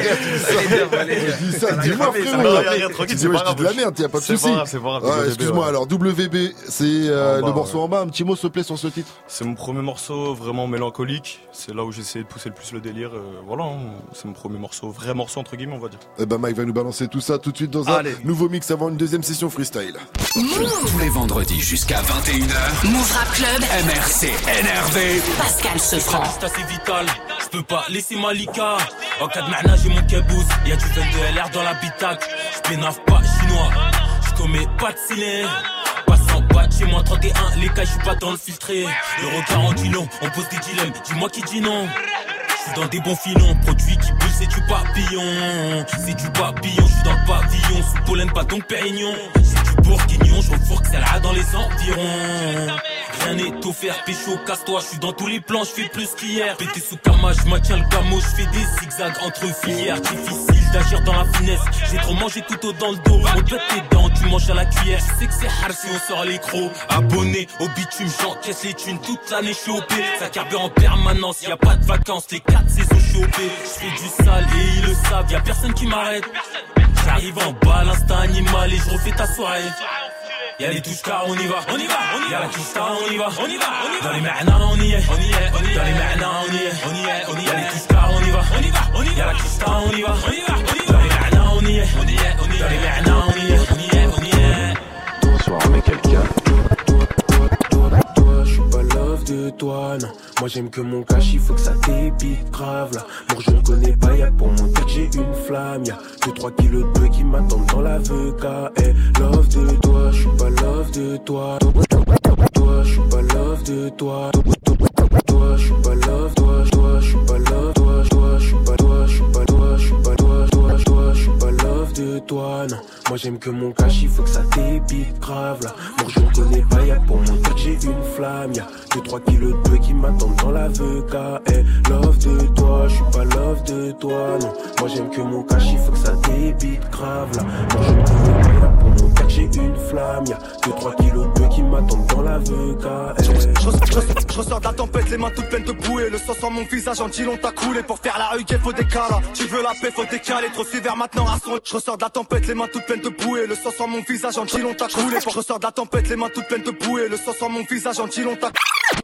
Je dis ça, dis-moi Non, frérot. rien, rien, tranquille, Tu c'est dis, ouais, pas je dis de la grave. merde, pas de C'est souci. pas grave, c'est pas grave, Excuse-moi, ouais. alors WB, c'est euh, le morceau ouais. en bas. Un petit mot, s'il te plaît, sur ce titre. C'est mon premier morceau vraiment mélancolique. C'est là où j'essaie de pousser le plus le délire. euh, voilà, hein. c'est mon premier morceau, vrai morceau entre guillemets, on va dire. Eh ben Mike va nous balancer tout ça tout de suite dans un Allez. nouveau mix avant une deuxième session freestyle. Tous les vendredis jusqu'à 21h. Move Rap Club. MRC énervé. Pascal Sefranc. C'est vital, je peux pas laisser Malika. En cas de marna, j'ai mon kebous. Y'a du 22 LR dans l'habitacle. Je pénave pas chinois, je commets pas de cylindre. Passant pas chez moi 31, les cas, je suis pas dans le filtré. Euro 40 kilos, on pose des dilemmes, dis-moi qui dit non. Je suis dans des bons filons, produits qui c'est du papillon. C'est du papillon, je suis dans le pavillon. Sous pollen, pas donc pérignon. C'est du bourguignon, je refourque celle-là dans les environs. Rien n'est offert, pécho, casse-toi, je suis dans tous les plans, je fais plus qu'hier. Pété sous cama, je maintiens le camo, je fais des zigzags entre filières. Difficile d'agir dans la finesse, j'ai trop mangé tout au dans le dos. On pète tes dents, tu manges à la cuillère. Je sais que c'est hard si on sort les crocs. Abonné au bitume, j'encaisse les thunes toute l'année, je suis. Ça carbure en permanence, y a pas de vacances, les quatre saisons, je suis. Je fais du sale et ils le savent, y a personne qui m'arrête. J'arrive en bas, l'instinct animal et je refais ta soirée. Y'a les touches car on y va, on y va, on y va. Y'a la touche on y va, on y va, on y va. Dans les ma'na on y est, on y est, on y est. Dans les ma'na on y est, on y est, on y est. Y'a les touches car on y va, on y va, on y va. Y'a la touche on y va, on y va, on y va. Dans les ma'na on y est, on y est, on y est. Dans les ma'na de toi, non. Moi j'aime que mon cash, il faut que ça débite grave là. Moi je ne connais pas, y'a pour mon tête, j'ai une flamme. Y'a 2-3 kilos de qui m'attendent dans la VK. Eh, love de toi, je suis pas love de toi. Toi, je suis pas love de. Toi, j'aime que mon cash, il faut que ça débite grave là. Moi je ne connais pas, y'a pour mon tête, j'ai une flamme. Y'a 2-3 kilos de qui m'attendent dans la VK. Eh, love de toi, je suis pas love de toi, non. Moi j'aime que mon cash, il faut que ça débite grave là. Moi je ne connais pas, j'ai une flamme. Y'a 2-3 kilos de qui m'attendent dans la. Je, ressors de la tempête, les mains toutes pleines de bouées. Le sang sur mon visage, en dilon t'a coulé. Pour faire la rue, faut des calas. Tu veux la paix, faut décaler. Trop sévère maintenant à son. Je ressors de la tempête, les mains toutes pleines de bouées. Le sang sur mon visage, en dilon t'a coulé. Je ressors de la tempête, les mains toutes pleines de bouées. Le sang sur mon visage, en dilon t'a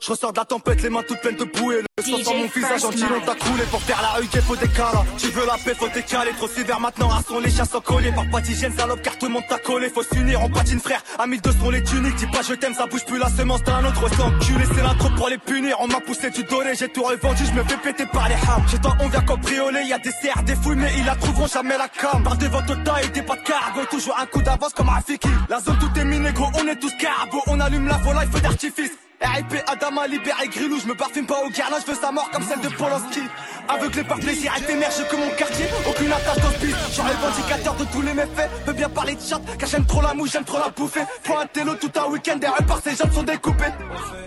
je ressors de la tempête, les mains toutes pleines de bouées. Le sang sur mon visage, en dilon t'a coulé. Pour faire la rue, faut des calas. Tu veux la paix, faut décaler. Trop sévère maintenant à son. Les chiens sont collés. Par pas d'hygiène, salope, car tout le monde t'a collé. Faut s'unir, on patine frère. À 1200 les tuniques. Dis pas je t'aime, ça bouge plus la semence d'un autre. C'est enculé, c'est l'intro pour les punir. On m'a poussé du doré, j'ai tout revendu, je me fais péter par les hams. Chez toi, on vient cambrioler, y a des serres, des fouilles, mais ils la trouveront jamais la cam. Par devant Tota et des pas de cargo, toujours un coup d'avance comme Rafiki. La zone tout est miné, gros, on est tous carbo. On allume la folie, feu d'artifice. RIP Adama, libéré Grilou, je me parfume pas au garlin, je veux sa mort comme celle de Polanski. Aveuglé par plaisir, éphémère, je que mon quartier, aucune attache d'hospice. Je suis revendicateur de tous les méfaits, peux bien parler de chat, car j'aime trop la mouche, j'aime trop la bouffer. Prends un télo tout un week-end, des par ces jambes sont découpées.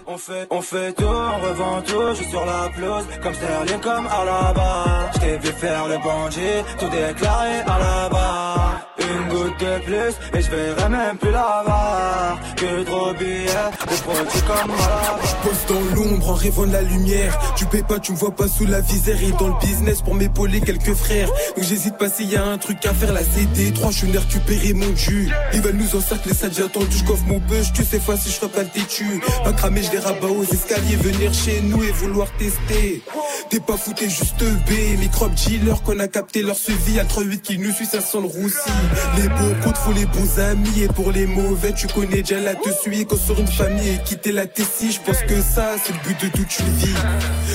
On fait, on fait tout, on revend tout, je suis sur la pelouse, comme Sterling, comme à la barre. Je t'ai vu faire le bandit, tout déclaré à la barre. Une goutte de plus, et je verrai même plus la barre. Que trop billets, des produits comme à la barre. Je pose dans l'ombre en rêvant de la lumière. Tu payes pas, tu me vois pas sous la visère dans le business pour m'épauler quelques frères. Donc j'hésite pas s'il y a un truc à faire. La CD3, je suis venu récupérer mon jus. Ils veulent nous encercler, ça déjà attendu. Je coffre mon buzz, tu sais fois si je ferai pas le têtu. Pas cramer, je les rabats aux escaliers. Venir chez nous et vouloir tester. T'es pas fou, t'es juste B. Microbe dealer qu'on a capté leur suivi. À 38 qui nous suit, ça sent le roussi. Les bons comptes font les bons amis. Et pour les mauvais, tu connais déjà la te suis. Quand sur une famille et quitter la Tessie, je pense que ça, c'est le but de toute une vie.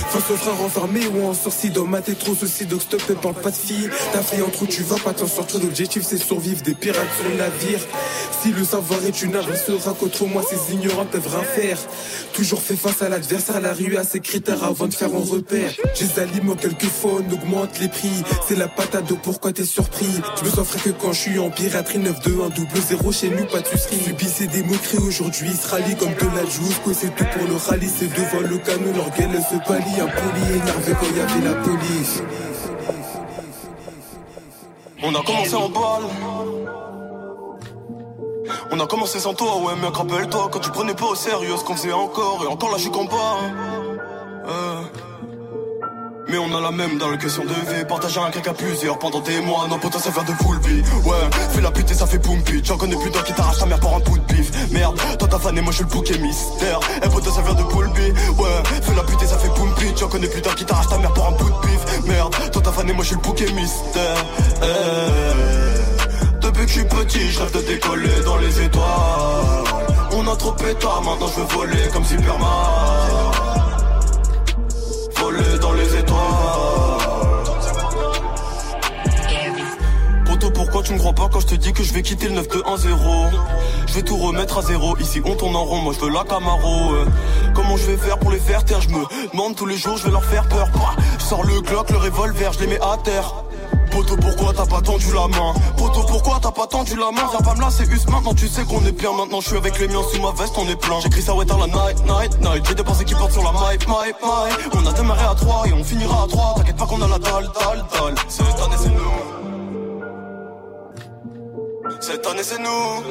Face aux frères enfermés ou en sortie dans ma tête trop souci, donc stop et parle pas de filles. T'as fait en trop, tu vas pas t'en sortir. L'objectif, c'est survivre des pirates sur le navire. Si le savoir est une arme, sera qu'autre moi, ces ignorants peuvent rien faire. Toujours fait face à l'adversaire, la rue a ses critères avant de faire un repère. Les alimente quelquefois, on augmente les prix. C'est la patate d'eau, pourquoi t'es surpris Je me sens frais que quand je suis en piraterie 9 2 1 double 0 chez nous, pas de sucerie. Des moqueries aujourd'hui, se rallie comme de la juice. Quoi, c'est tout pour le rallye, c'est devant le canon, elle se palie. Impoli, énervé quand y avait la On a commencé en balle. On a commencé sans toi, ouais, mec, rappelle-toi quand tu prenais pas au sérieux ce qu'on faisait encore, et encore là, je suis combat. hein. Euh. On a la même dans la question de vie Partager un crack à plusieurs pendant des mois. Non potin ça vient de vie. Ouais fais la pute et ça fait boum pit J'en connais plus d'un qui t'arrache ta mère pour un bout de bif. Merde toi t'as fan et moi je suis le bouquet mystère. Eh potin ça vient de vie Ouais fais la pute et ça fait boum pit J'en connais plus d'un qui t'arrache ta mère pour un bout de bif. Merde toi t'as fan et moi je suis le bouquet mystère. Eh Depuis que je suis petit je rêve de décoller dans les étoiles. On a trop pétard maintenant je veux voler comme Superman tu me crois pas quand je te dis que je vais quitter le 9-2-1-0. Je vais tout remettre à zéro. Ici on tourne en rond, moi je veux la Camaro. euh. Comment je vais faire pour les faire taire? Je me demande tous les jours, je vais leur faire peur. Bah, sors le Glock, le revolver, je les mets à terre. Poto pourquoi t'as pas tendu la main? Poto pourquoi t'as pas tendu la main? Viens pas me lasser us maintenant tu sais qu'on est bien Maintenant je suis avec les miens sous ma veste on est plein J'écris ça ouais dans la night night night J'ai des pensées qui portent sur la mic mic mic On a démarré à 3 et on finira à 3 T'inquiète pas qu'on a la dalle dalle dalle Cette année c'est nous Cette année c'est nous.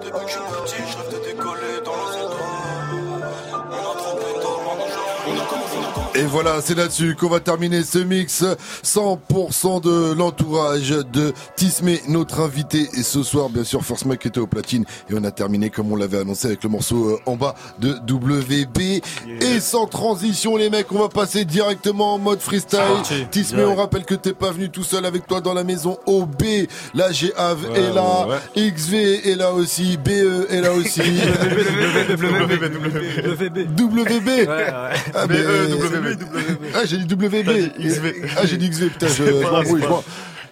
Depuis que je suis petit je rêve de décoller dans les Et voilà, c'est là-dessus qu'on va terminer ce mix 100% de l'entourage de Tismé, notre invité. Et ce soir, bien sûr, Force Mike était au platine. Et on a terminé, comme on l'avait annoncé, avec le morceau euh, en bas de WB. Et sans transition, les mecs, on va passer directement en mode freestyle. Tismé, on rappelle que t'es pas venu tout seul avec toi dans la maison OB. Là, j'ai Ave est là. ouais, XV est là aussi. BE est là aussi. WB. Ah, Ah, j'ai dit WB. Ah, j'ai dit XV, putain, je m'embrouille. je vois.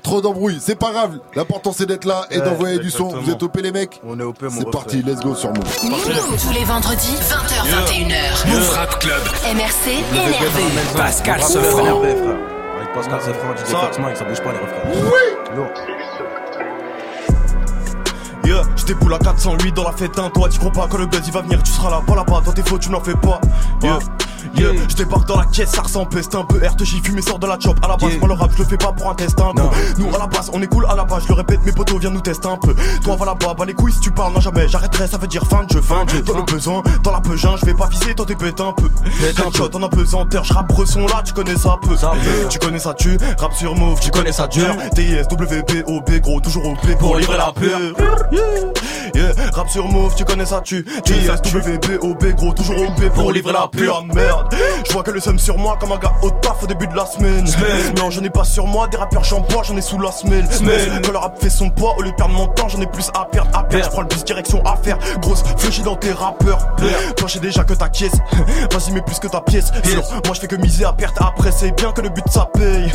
Trop d'embrouille, c'est pas grave. L'important c'est d'être là et Ouais, d'envoyer du son. Vous êtes OP les mecs On est OP, mon C'est parti, let's go sur Move. Tous les vendredis 20h21h. Move Rap Club. MRC énervé. Pascal frère. Avec Pascal Sefranc, DJ Ça. Fatima, et ça bouge pas les refrains. Oui Lourd. Yeah, je déboule à 408 dans la fête un Toi tu crois pas quand le buzz il va venir Tu seras là, pas là-bas, dans tes fautes tu n'en fais pas Yeah Yeah, je débarque dans la caisse, ça ressemble peste un peu RTJ fumé sort de la chop à la base, moi le rap je le fais pas pour un test un coup Nous à la base on est cool à la base, je le répète mes potos viens nous tester un peu. Toi va là-bas, bah les couilles si tu parles non jamais. J'arrêterai ça veut dire fin de jeu, fin de jeu Dans le besoin, dans la peugin, je vais pas viser, toi t'es pète un peu. Headshot en apesanteur, je rappe bresson là, tu connais ça peu. Tu connais ça tu, rap sur move, tu connais ça dur TIS, WP, OB, gros toujours OP pour livrer la peur. Yeah, rap sur move, tu connais ça tu. TIS, WP, OB, gros toujours OP pour livrer la pure merde Je vois que le seum sur moi comme un gars au taf au début de la semaine. Non j'en ai pas sur moi, des rappeurs j'en bois, j'en ai sous la semelle. Quand le rap fait son poids, au lieu de perdre mon temps, j'en ai plus à perdre, à perdre. Je prends le bus direction à faire, grosse fléchie dans tes rappeurs. Toi j'ai déjà que ta caisse, vas-y mets plus que ta pièce. Moi je fais que miser à perte, après c'est bien que le but ça paye.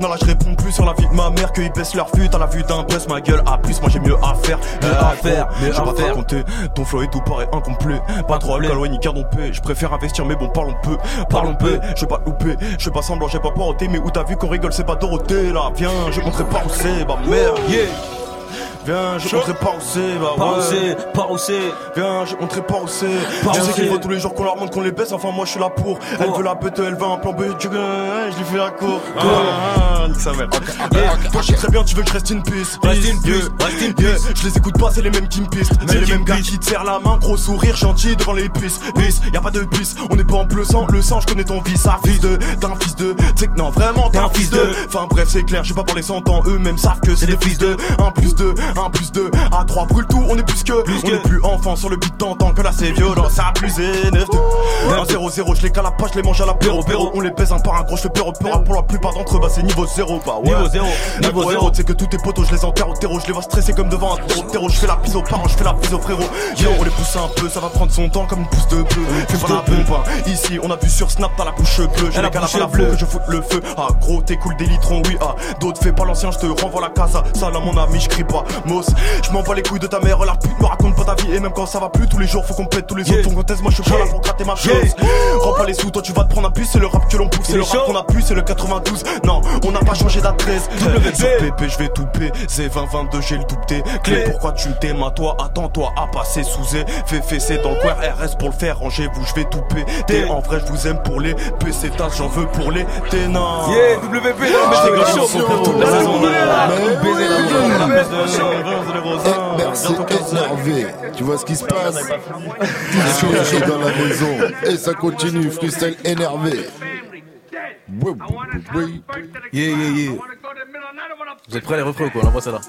Non là je réponds plus sur la vie de ma mère qu'ils baissent leur fut à la vue d'un buzz ma gueule à plus moi j'ai mieux à faire. Mieux à faire vais à faire. ton flow et tout paraît incomplet. Pas trop ouais ni cardon je préfère investir mais bon parlons parlons peu je vais pas louper je fais pas semblant j'ai pas poroté mais où t'as vu qu'on rigole c'est pas Dorothée là. Viens je montrerai pas où c'est bah merde yeah Viens, je montrerai pas où c'est, bah Pas où ouais. c'est, pas où c'est. Viens, je montrerai pas où c'est. Pas Tu sais qu'il c'est. faut tous les jours qu'on leur montre qu'on les baisse, enfin moi je suis là pour. Elle veut la pète, elle veut un plan B, tu connais, je lui fais la cour. Ah, nique sa mère. Yeah, Toi je sais très bien, tu veux que je reste une piste. Reste une piste, reste une piste. Je les écoute pas, c'est les mêmes qui me pistent. C'est les mêmes gars qui te serrent la main, gros sourire, gentil devant les pistes. Bis, y a pas de bis, on est pas en bleu sang, le sang, je connais ton vice. Ah, fils de, t'es un fils de, t'sais que non, vraiment t'es un fils de. Enfin bref, c'est clair, j'ai pas parlé 100 ans, eux-mêmes savent que c'est des fils de. 1 plus 2, 1 plus 2, à 3 brûle tout, on est plus que. on est plus enfant sur le beat tant que là c'est violent, ça a plus 9 1 0 0, je les cale à pas, je les mange à la péro, péro. On les baise un par un gros, je péro, péro. Pour la plupart d'entre eux, bah c'est niveau 0, bah ouais. Niveau zéro, niveau Niveau zéro. 0, c'est que tous tes potos, je les enterre au terreau, je les vois stresser comme devant un terreau. Je fais la pise aux parents, je fais la pise aux frérots. Yo, on les pousse un peu, ça va prendre son temps comme une pousse de peu. Fais pas la pompe, hein. Ici, on a vu sur Snap, t'as la bouche bleue. Je Elle a les cale à la bleue. que je foute le feu. Ah, gros, t'écoules des litrons, oui, ah. D'autres fais pas l'ancien, je te renvoie la casa. Ça, là, mon ami, je crie pas. Je m'envoie les couilles de ta mère, la pute me raconte pas ta vie. Et même quand ça va plus, tous les jours, faut qu'on pète tous les autres. Ton contest, moi, je suis pas là pour gratter ma chose. Rends pas les sous, toi, tu vas te prendre un puce. C'est le rap que l'on pousse, c'est le rap qu'on a pu, c'est le 92. Non, on n'a pas changé d'adresse. Sur PP, je vais tout Z 2022, j'ai le T. Clé, pourquoi tu t'aimes à toi? Attends-toi à passer sous Z. Fais fesser dans le coin RS pour le faire. Rangez-vous, je vais tout péter. En vrai, je vous aime pour les PC j'en veux pour les ténors. Yeah, WP, non, mais c'est énervé. Tu vois ce qui se passe chaud dans la maison. Et ça continue, freestyle énervé. Yeah, yeah, yeah. Vous êtes prêts les refrains ou quoi On envoie ça là.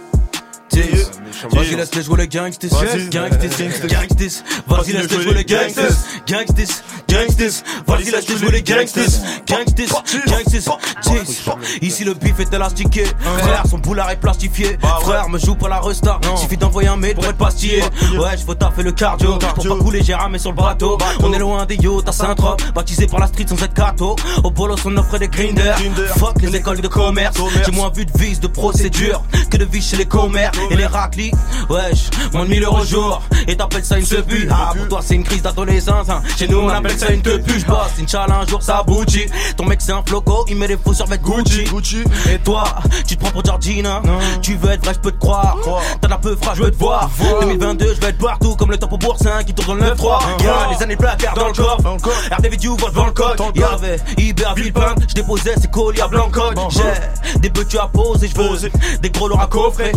Vas-y, laisse-les jouer les gangsters, Vas-y. gangsters, gangsters. Vas-y, laisse-les jouer les gangsters, gangsters, gangsters. Vas-y, laisse-les jouer les gangsters. Gangsters, gangsters, Jeez. Ici le bif est élastiqué. Frère, son boulard est plastifié. Frère, me joue pas la resta. Suffit d'envoyer un mail pour être pastillé. Ouais, faut taffer le cardio. Pour pas couler, j'ai ramé sur le bateau. On est loin des yachts à Saint-Trope. Baptisé par la street sans être cato. Au bolos, on offre des grinders. Fuck les écoles de commerce. J'ai moins vu de vis, de procédure que de vie chez les commères et les raclis. Wesh, moins de 1000 euros au jour. Et t'appelles ça une tepu. Ah, pour toi, c'est une crise d'adolescence. hein. Chez nous, on appelle ça une tepu. J'bosse, Inch'Allah, un jour ça aboutit. Ton mec, c'est un floco, il met des faux survêtements Gucci. Et toi, tu te prends pour Georgina. Tu veux être vrai, je peux te croire. T'en as peu, je veux te voir. 2022, je vais être partout comme le top au boursin qui tourne dans le 9-3. Y'a les années placards dans le coffre. RDV du voit devant le code. Y'avait Iber Villepin, je déposais ses colis à Blancotte. J'ai des petits à poser, je veux des gros lourds à coffrer.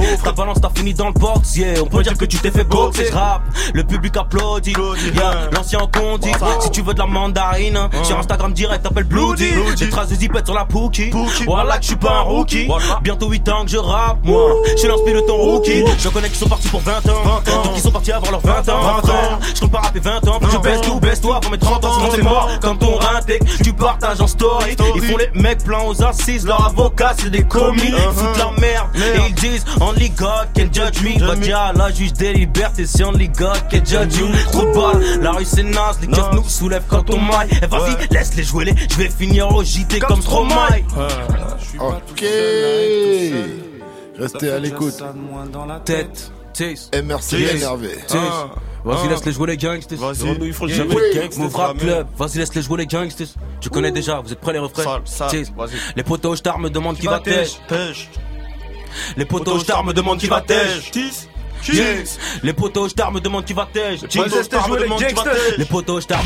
T'as fini dans le box, yeah. On peut dire que tu t'es fait boxer. Je rappe, le public applaudit. Y'a l'ancien condi. Si tu veux de la mandarine, sur Instagram direct, t'appelles Bloody. Des traces de zipette sur la Pookie. Voilà que je suis pas un rookie. Bientôt 8 ans que je rappe, moi. Je l'inspire de ton rookie. Je connais qui sont partis pour 20 ans. Donc ils sont partis avant leurs 20 ans. Je compte pas rapper 20 ans. Je baisse tout, baisse toi pour mes 30 ans. Sinon c'est mort. Comme ton rinté, tu partages en story. Ils font les mecs plans aux assises. Leur avocat, c'est des commis. Ils foutent la merde. Et ils disent Only God can judge me. Bah, dia, la juge des libertés, c'est Only God can judge you. Trop de balles, la rue c'est naze. Les keufs nous soulèvent quand on maille. Et vas-y, laisse-les jouer les. Je vais finir au JT comme Stromae. Ok. Restez à l'écoute. Tête. MRC énervé. Vas-y, Ah. laisse-les jouer les gangsters. Vas-y. il faut jamais Oui. les gangsters. Move rap club. Vas-y, laisse-les jouer les gangsters. Tu connais déjà, vous êtes prêts les refrains? Les potos stars me demandent qui va tèche. Les potos stars me demandent qui va tèche. Les potos stars me demandent qui va tèche. Les potos stars me demandent qui va tèche. Les potos stars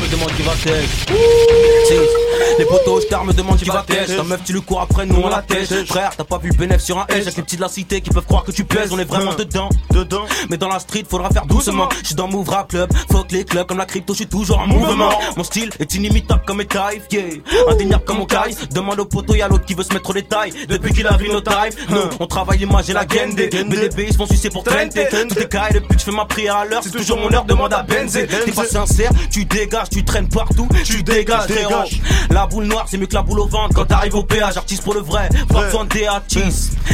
me demandent qui va tèche. Ta meuf, tu lui cours après, nous on la tèche. Frère, t'as pas vu bénéf sur un edge avec les petits de la cité qui peuvent croire que tu pèses. On est vraiment dedans. Dedans. Mais dans la street, faudra faire doucement. Je suis dans Move Rap Club. Fuck les clubs comme la crypto, je suis toujours en mouvement. Mon style est inimitable comme mes tailles. Yeah. Indéniable comme mon caille. Demande au poteau, y'a l'autre qui veut se mettre au détail. Depuis qu'il a vu nos. Nous, on travaille l'image et la gaine des. Mais les billes se font sucer pour tenter. Tout est carré depuis que je fais ma prière à l'heure. C'est toujours mon heure, demande à Benzé. T'es pas sincère, tu dégages, tu traînes partout. Tu dégages, frérot. La boule noire, c'est mieux que la boule au ventre. Quand t'arrives au péage, artiste pour le vrai. Pas besoin de DA.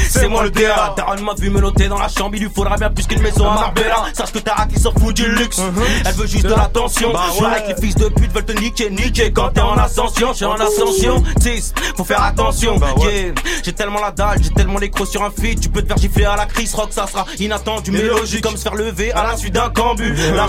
C'est moi le DA. Daron m'a vu me noter dans la chambre. Il lui faudra bien plus qu'une maison à Marbella. Sache que ta il s'en fout du luxe. Elle veut juste de l'attention. Je vois que les fils de pute veulent te niquer, niquer. Quand t'es en ascension, j'suis en ascension. Tease, faut faire attention. Yeah. J'ai tellement la dalle, j'ai tellement les crocs sur un feed. Tu peux te faire gifler à la crise rock, ça sera inattendu. Mais logique, comme se faire lever à la suite d'un cambu. La.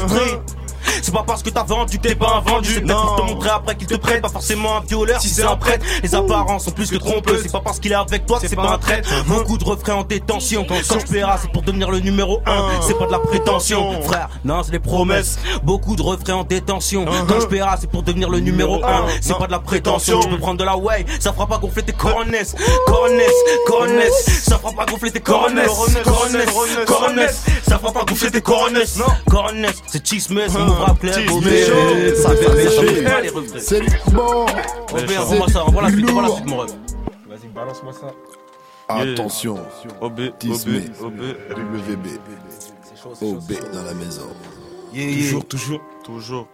C'est pas parce que t'as vendu que t'es pas un vendu. C'est peut-être pour te montrer après qu'il te prête. Pas forcément un violeur si c'est un prêtre. Les apparences sont plus que trompeuses. C'est pas parce qu'il est avec toi que c'est pas un traître. Beaucoup de refrains en détention. Quand je paiera, c'est pour devenir le numéro 1. C'est pas de la prétention, frère. Non, c'est des promesses. Beaucoup de refrains en détention. Quand je paiera, c'est pour devenir le numéro 1. C'est pas de la prétention. Tu peux prendre de la way. Ça fera pas gonfler tes coronesses. Coronesses, coronesses. Ça fera pas gonfler tes coronesses. Coronesses, coronesses. Ça fera pas gonfler tes coronesses. Coronesses, c'est. Cheese, Mais fait C'est ça fait pas les refrains. C'est bon. Envoie- Envoie-moi ça, envoie la suite, envoie la suite, mon ref. Vas-y, balance-moi ça. Attention. OB, Tismé. OB, WB. OB dans la maison. Yeah, yeah. Toujours, toujours, toujours.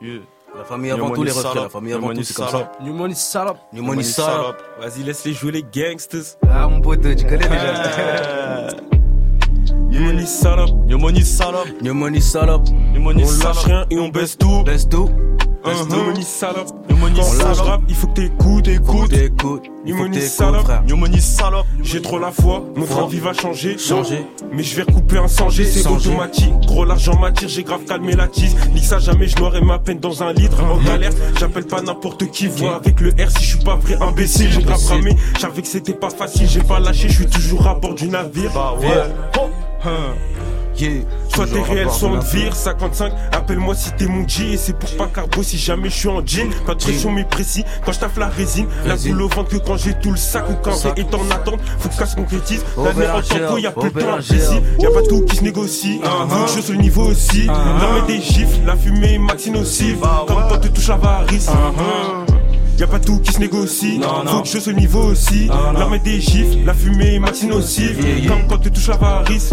Yeah. La famille avant tout, les refrains. La famille avant tout, c'est comme ça. New Money Salop. New Money Salop. Vas-y, laisse-les jouer les gangsters. Ah, mon pote, tu connais déjà. New Money Salop. New Money Salop. New Money Salop. New Money On lâche rien et on baisse tout. Baisse tout. New Money Salop. New Money Quand on Salop. rap, il faut que t'écoutes, écoutes. T'écoutes. Il New faut que Money t'écoutes, Salop. frère. New Money Salop. J'ai trop la foi, mon Foi. train de vie va changer. Changer. Mais je vais recouper un sanger, c'est automatique. Gros l'argent m'attire, j'ai grave calmé la tise. Nique ça jamais, je noierai ma peine dans un litre. En galère, j'appelle pas n'importe qui. Vois avec le R si je suis pas vrai imbécile. J'ai grave ramé, j'avais que c'était pas facile. J'ai pas lâché, je suis toujours à bord du navire. Bah ouais. Hein. Yeah. Soit t'es Toujours à réel, bord soit du on te navire. vire. 55, appelle-moi si t'es mon G. Et c'est pour pas carbo si jamais je suis en jean. Pas de pression, mais précis. Quand je taffe la résine, la boule au ventre que quand j'ai tout le sac ou quand c'est est en attente. Faut que ça se concrétise. Au La mer en tempo, y'a plus le temps à précis. Y'a pas tout qui se négocie. Faut que je sur le niveau aussi. L'armée des gifles, la fumée max nocive. Comme quand tu touches la varice. Y'a pas tout qui se négocie, Non, non. faut que je le niveau aussi. L'armée des gifles, la fumée max nocive. Yeah, yeah. Comme quand tu touches la varice.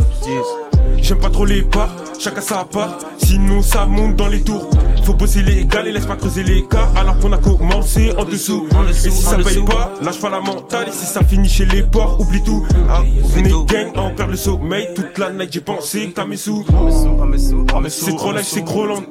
J'aime pas trop les parts, chacun sa part. Sinon ça monte dans les tours. Faut bosser les égal et laisse pas creuser les cas. Alors qu'on a commencé en dessous. Et si ça paye pas, lâche pas la mentale. Et si ça finit chez les porcs, oublie tout. Ah, venez gang, on perd le sommeil. Toute la night, j'ai pensé que t'as mes sous. C'est trop lèche, c'est trop lent.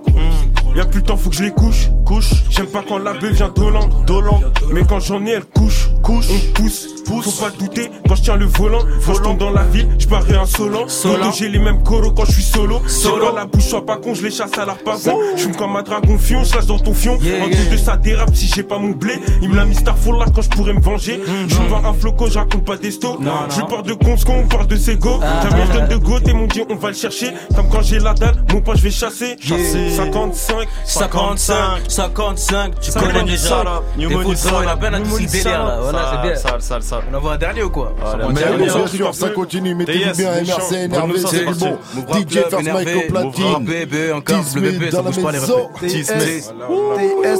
Y'a plus le temps, faut que je les couche. Couche. J'aime pas quand la beuh vient d'Hollande. D'Hollande. Mais quand j'en ai, elle couche. Couche. On pousse. Pousse. Faut pas douter quand je tiens le volant. Quand je tombe dans la ville, je parais insolent. Solo. J'ai les mêmes coros quand je suis solo. Solo. La bouche, sois pas con, je les chasse à l'arpagon. Je fume comme un dragon fion, je lâche dans ton fion. en plus de ça dérape si j'ai pas mon blé. Il me l'a mis Starfall là quand je pourrais me venger. Je suis pas un floco, je raconte pas des stos. Je parle de cons, on parle de ses go. T'as bien je donne de go, et mon dieu, on va le chercher. Comme quand j'ai la dalle, mon pote, je vais chasser. 55. 55, 55, tu connais déjà. Des footballs, il a bien un petit délire là. Voilà, c'est bien. Sale, sale, sale. On en voit un dernier ou quoi? Mais bien sûr, ça continue. Mettez-vous bien MRC énervé, c'est du bon. DJ First Mike au platine. bébé, encore le bébé, ça bouge pas les. TS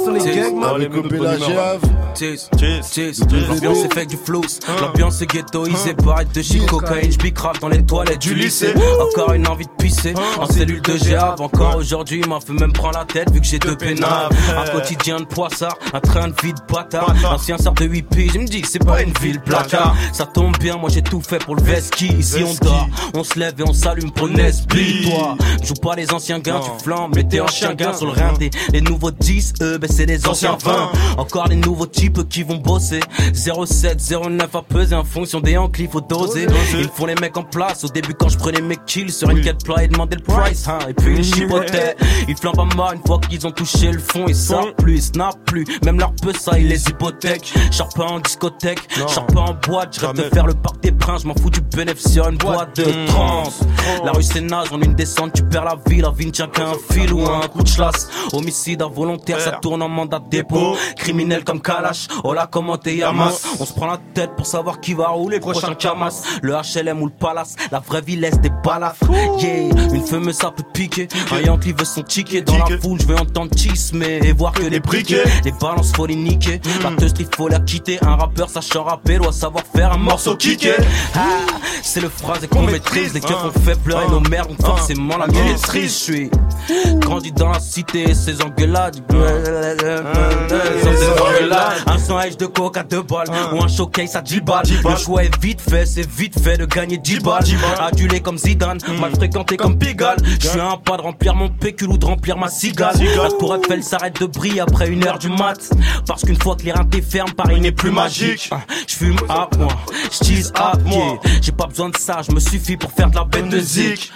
sur les gangs, man. Avec le la Géave. Cheers, cheers. L'ambiance est faite du flows. L'ambiance est ghettoisée. Barrette de shit, cocaïne, j'bicrave dans les toilettes du lycée. Encore une envie de pisser. En cellule de Géave. Encore aujourd'hui, m'a fait même prendre la tête vu que j'ai deux pénales. Un quotidien de poissard, un train de vie de bâtard. Ancien sort de 8 piges, je me dis que c'est pas une ville placard. Ça tombe bien, moi j'ai tout fait pour le Veski. Ici on dort, on se lève et on s'allume pour Nesby. Toi, joue pas les anciens gains, tu flambes, mais t'es en chien gain sur le rein. Des, les nouveaux 10, eux, ben c'est les anciens 20. Encore les nouveaux types qui vont bosser. 07, 09 à peser en fonction des anclis, faut doser. Ils font les mecs en place. Au début, quand je prenais mes kills sur une quête plat et demandais le price, hein. Et puis ils chipotaient. Ils flambent pas mal fois qu'ils ont touché le fond. Ils savent plus, ils snappent plus. Même leur peu ça, ils les hypothèques. J'sors pas en discothèque, j'sors pas en boîte. Je rêve de faire le parc des princes. M'en fous du bénéfice sur une boîte de trans. La rue c'est naze, en une descente, tu perds la vie. La vie ne tient qu'à un fil ou un coup de chlasse. Homicide involontaire, ça tourne en mandat de dépôt. Criminel comme Kalash, oh là comment t'es Yamas. On se prend la tête pour savoir qui va rouler prochain Kamas. Le HLM ou le Palace, la vraie vie laisse des balafres. Yeah, une fameuse ça peut piquer. Un Yankee veut son ticket dans la foule, je veux entendre chismer et voir que les briquets. Les balances faut les niquer. La teuse il faut la quitter. Un rappeur sachant rapper doit savoir faire un morceau kické. Ah, c'est le phrase qu'on maîtrise. Les keufs ont fait pleurer nos mères, donc forcément la maîtrise. Je suis grandi dans la cité, ces engueulades. Un sandwich de coke à deux balles ou un showcase à 10 balles. Le choix est vite fait, c'est vite fait de gagner 10 balles. Adulé comme Zidane, mal fréquenté comme Pigalle. Je suis un pas de remplir mon pécule ou de remplir ma cigale. La tour Eiffel s'arrête de briller après une heure du mat. Parce qu'une fois que les reins ferment, Paris n'est plus magique. Je fume à moi, je tease à moi. J'ai pas besoin de ça, je me suffis pour faire de la bête de zik.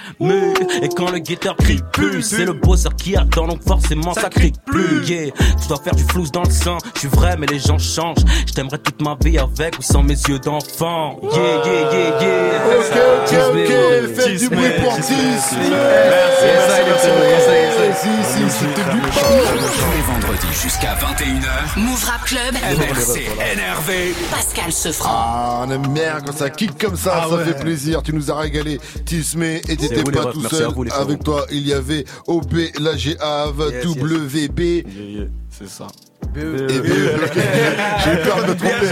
Et quand le guetteur crie plus, c'est le bosseur qui attend, donc forcément ça crie plus. Yeah, tu dois faire du flouze dans le sang. Je suis vrai, mais les gens changent. Je t'aimerais toute ma vie avec ou sans mes yeux d'enfant. Yeah, yeah, yeah, yeah. Ok, ok, ok, faites du bruit pour Tis. Si, si, c'était du Tous les vendredis jusqu'à 21h. Move Rap Club. MRC énervé. Pascal Sefranc. Ah, on aime bien quand ça kick comme ça, Ah ça ouais. fait plaisir. Tu nous as régalé, Tismé, et t'étais pas tout seul. vous. Avec toi, il y avait OB, la GAV, Yes, yes. WB. Yeah, yeah, c'est ça. Et B. J'ai eu peur de me tromper.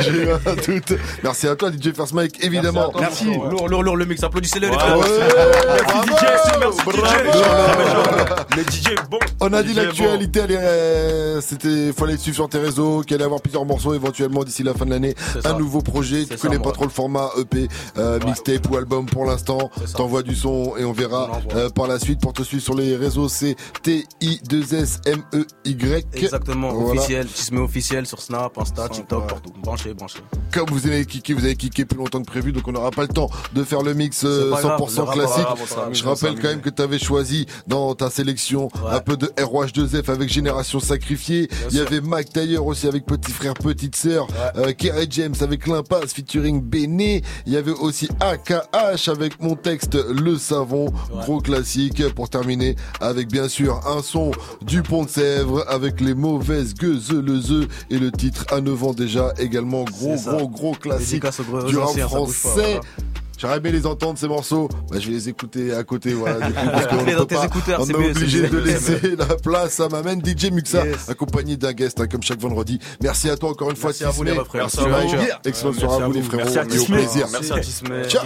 J'ai eu un doute. Merci à toi, DJ First Mike, évidemment. Merci. Lourd, lourd, lourd le mix. Applaudissez-le, les Ouais, frères. bravo. merci DJ. Les DJ, bon. On a dit DJ, l'actualité, euh, c'était, fallait te suivre sur tes réseaux, qu'il allait avoir plusieurs morceaux éventuellement d'ici la fin de l'année. Un ça. nouveau projet, tu connais pas trop le format EP, euh, mixtape ou album pour l'instant. T'envoies du son et on verra euh, par la suite pour te suivre sur les réseaux. C'est T-I-2-S-M-E-Y. Exactement, Voilà. officiel. Tismé officiel sur Snap, Insta, TikTok, partout. Branché, branché. Comme vous avez kické, vous avez kické plus longtemps que prévu, donc on n'aura pas le temps de faire le mix euh, C'est pas grave, 100% le rap, classique. Je rappelle quand même que tu avais choisi dans ta sélection un peu de ROH2F avec Génération Sacrifiée. Il y avait Mike Taylor aussi avec Petit Frère, Petite Sœur. Euh, Kerry James avec L'Impasse featuring Béné. Il y avait aussi AKH avec mon texte Le Savon. Gros classique pour terminer avec bien sûr un son du Pont de Sèvres avec les mauvaises gueuses, le ze et le titre à 9 ans déjà également gros gros gros classique du rap français. J'aurais aimé les entendre ces morceaux, bah, je vais les écouter à côté, voilà. Parce qu'on peut pas- on est mieux, obligé de laisser la place à ma main DJ Muxa, Yes. accompagné d'un guest, hein, comme chaque vendredi. Merci à toi encore une fois, Merci à vous, les frères. Merci à vous. Excellente Merci soirée à à vous, les frérots. Merci à Tismé. Merci à Tismé. Ciao.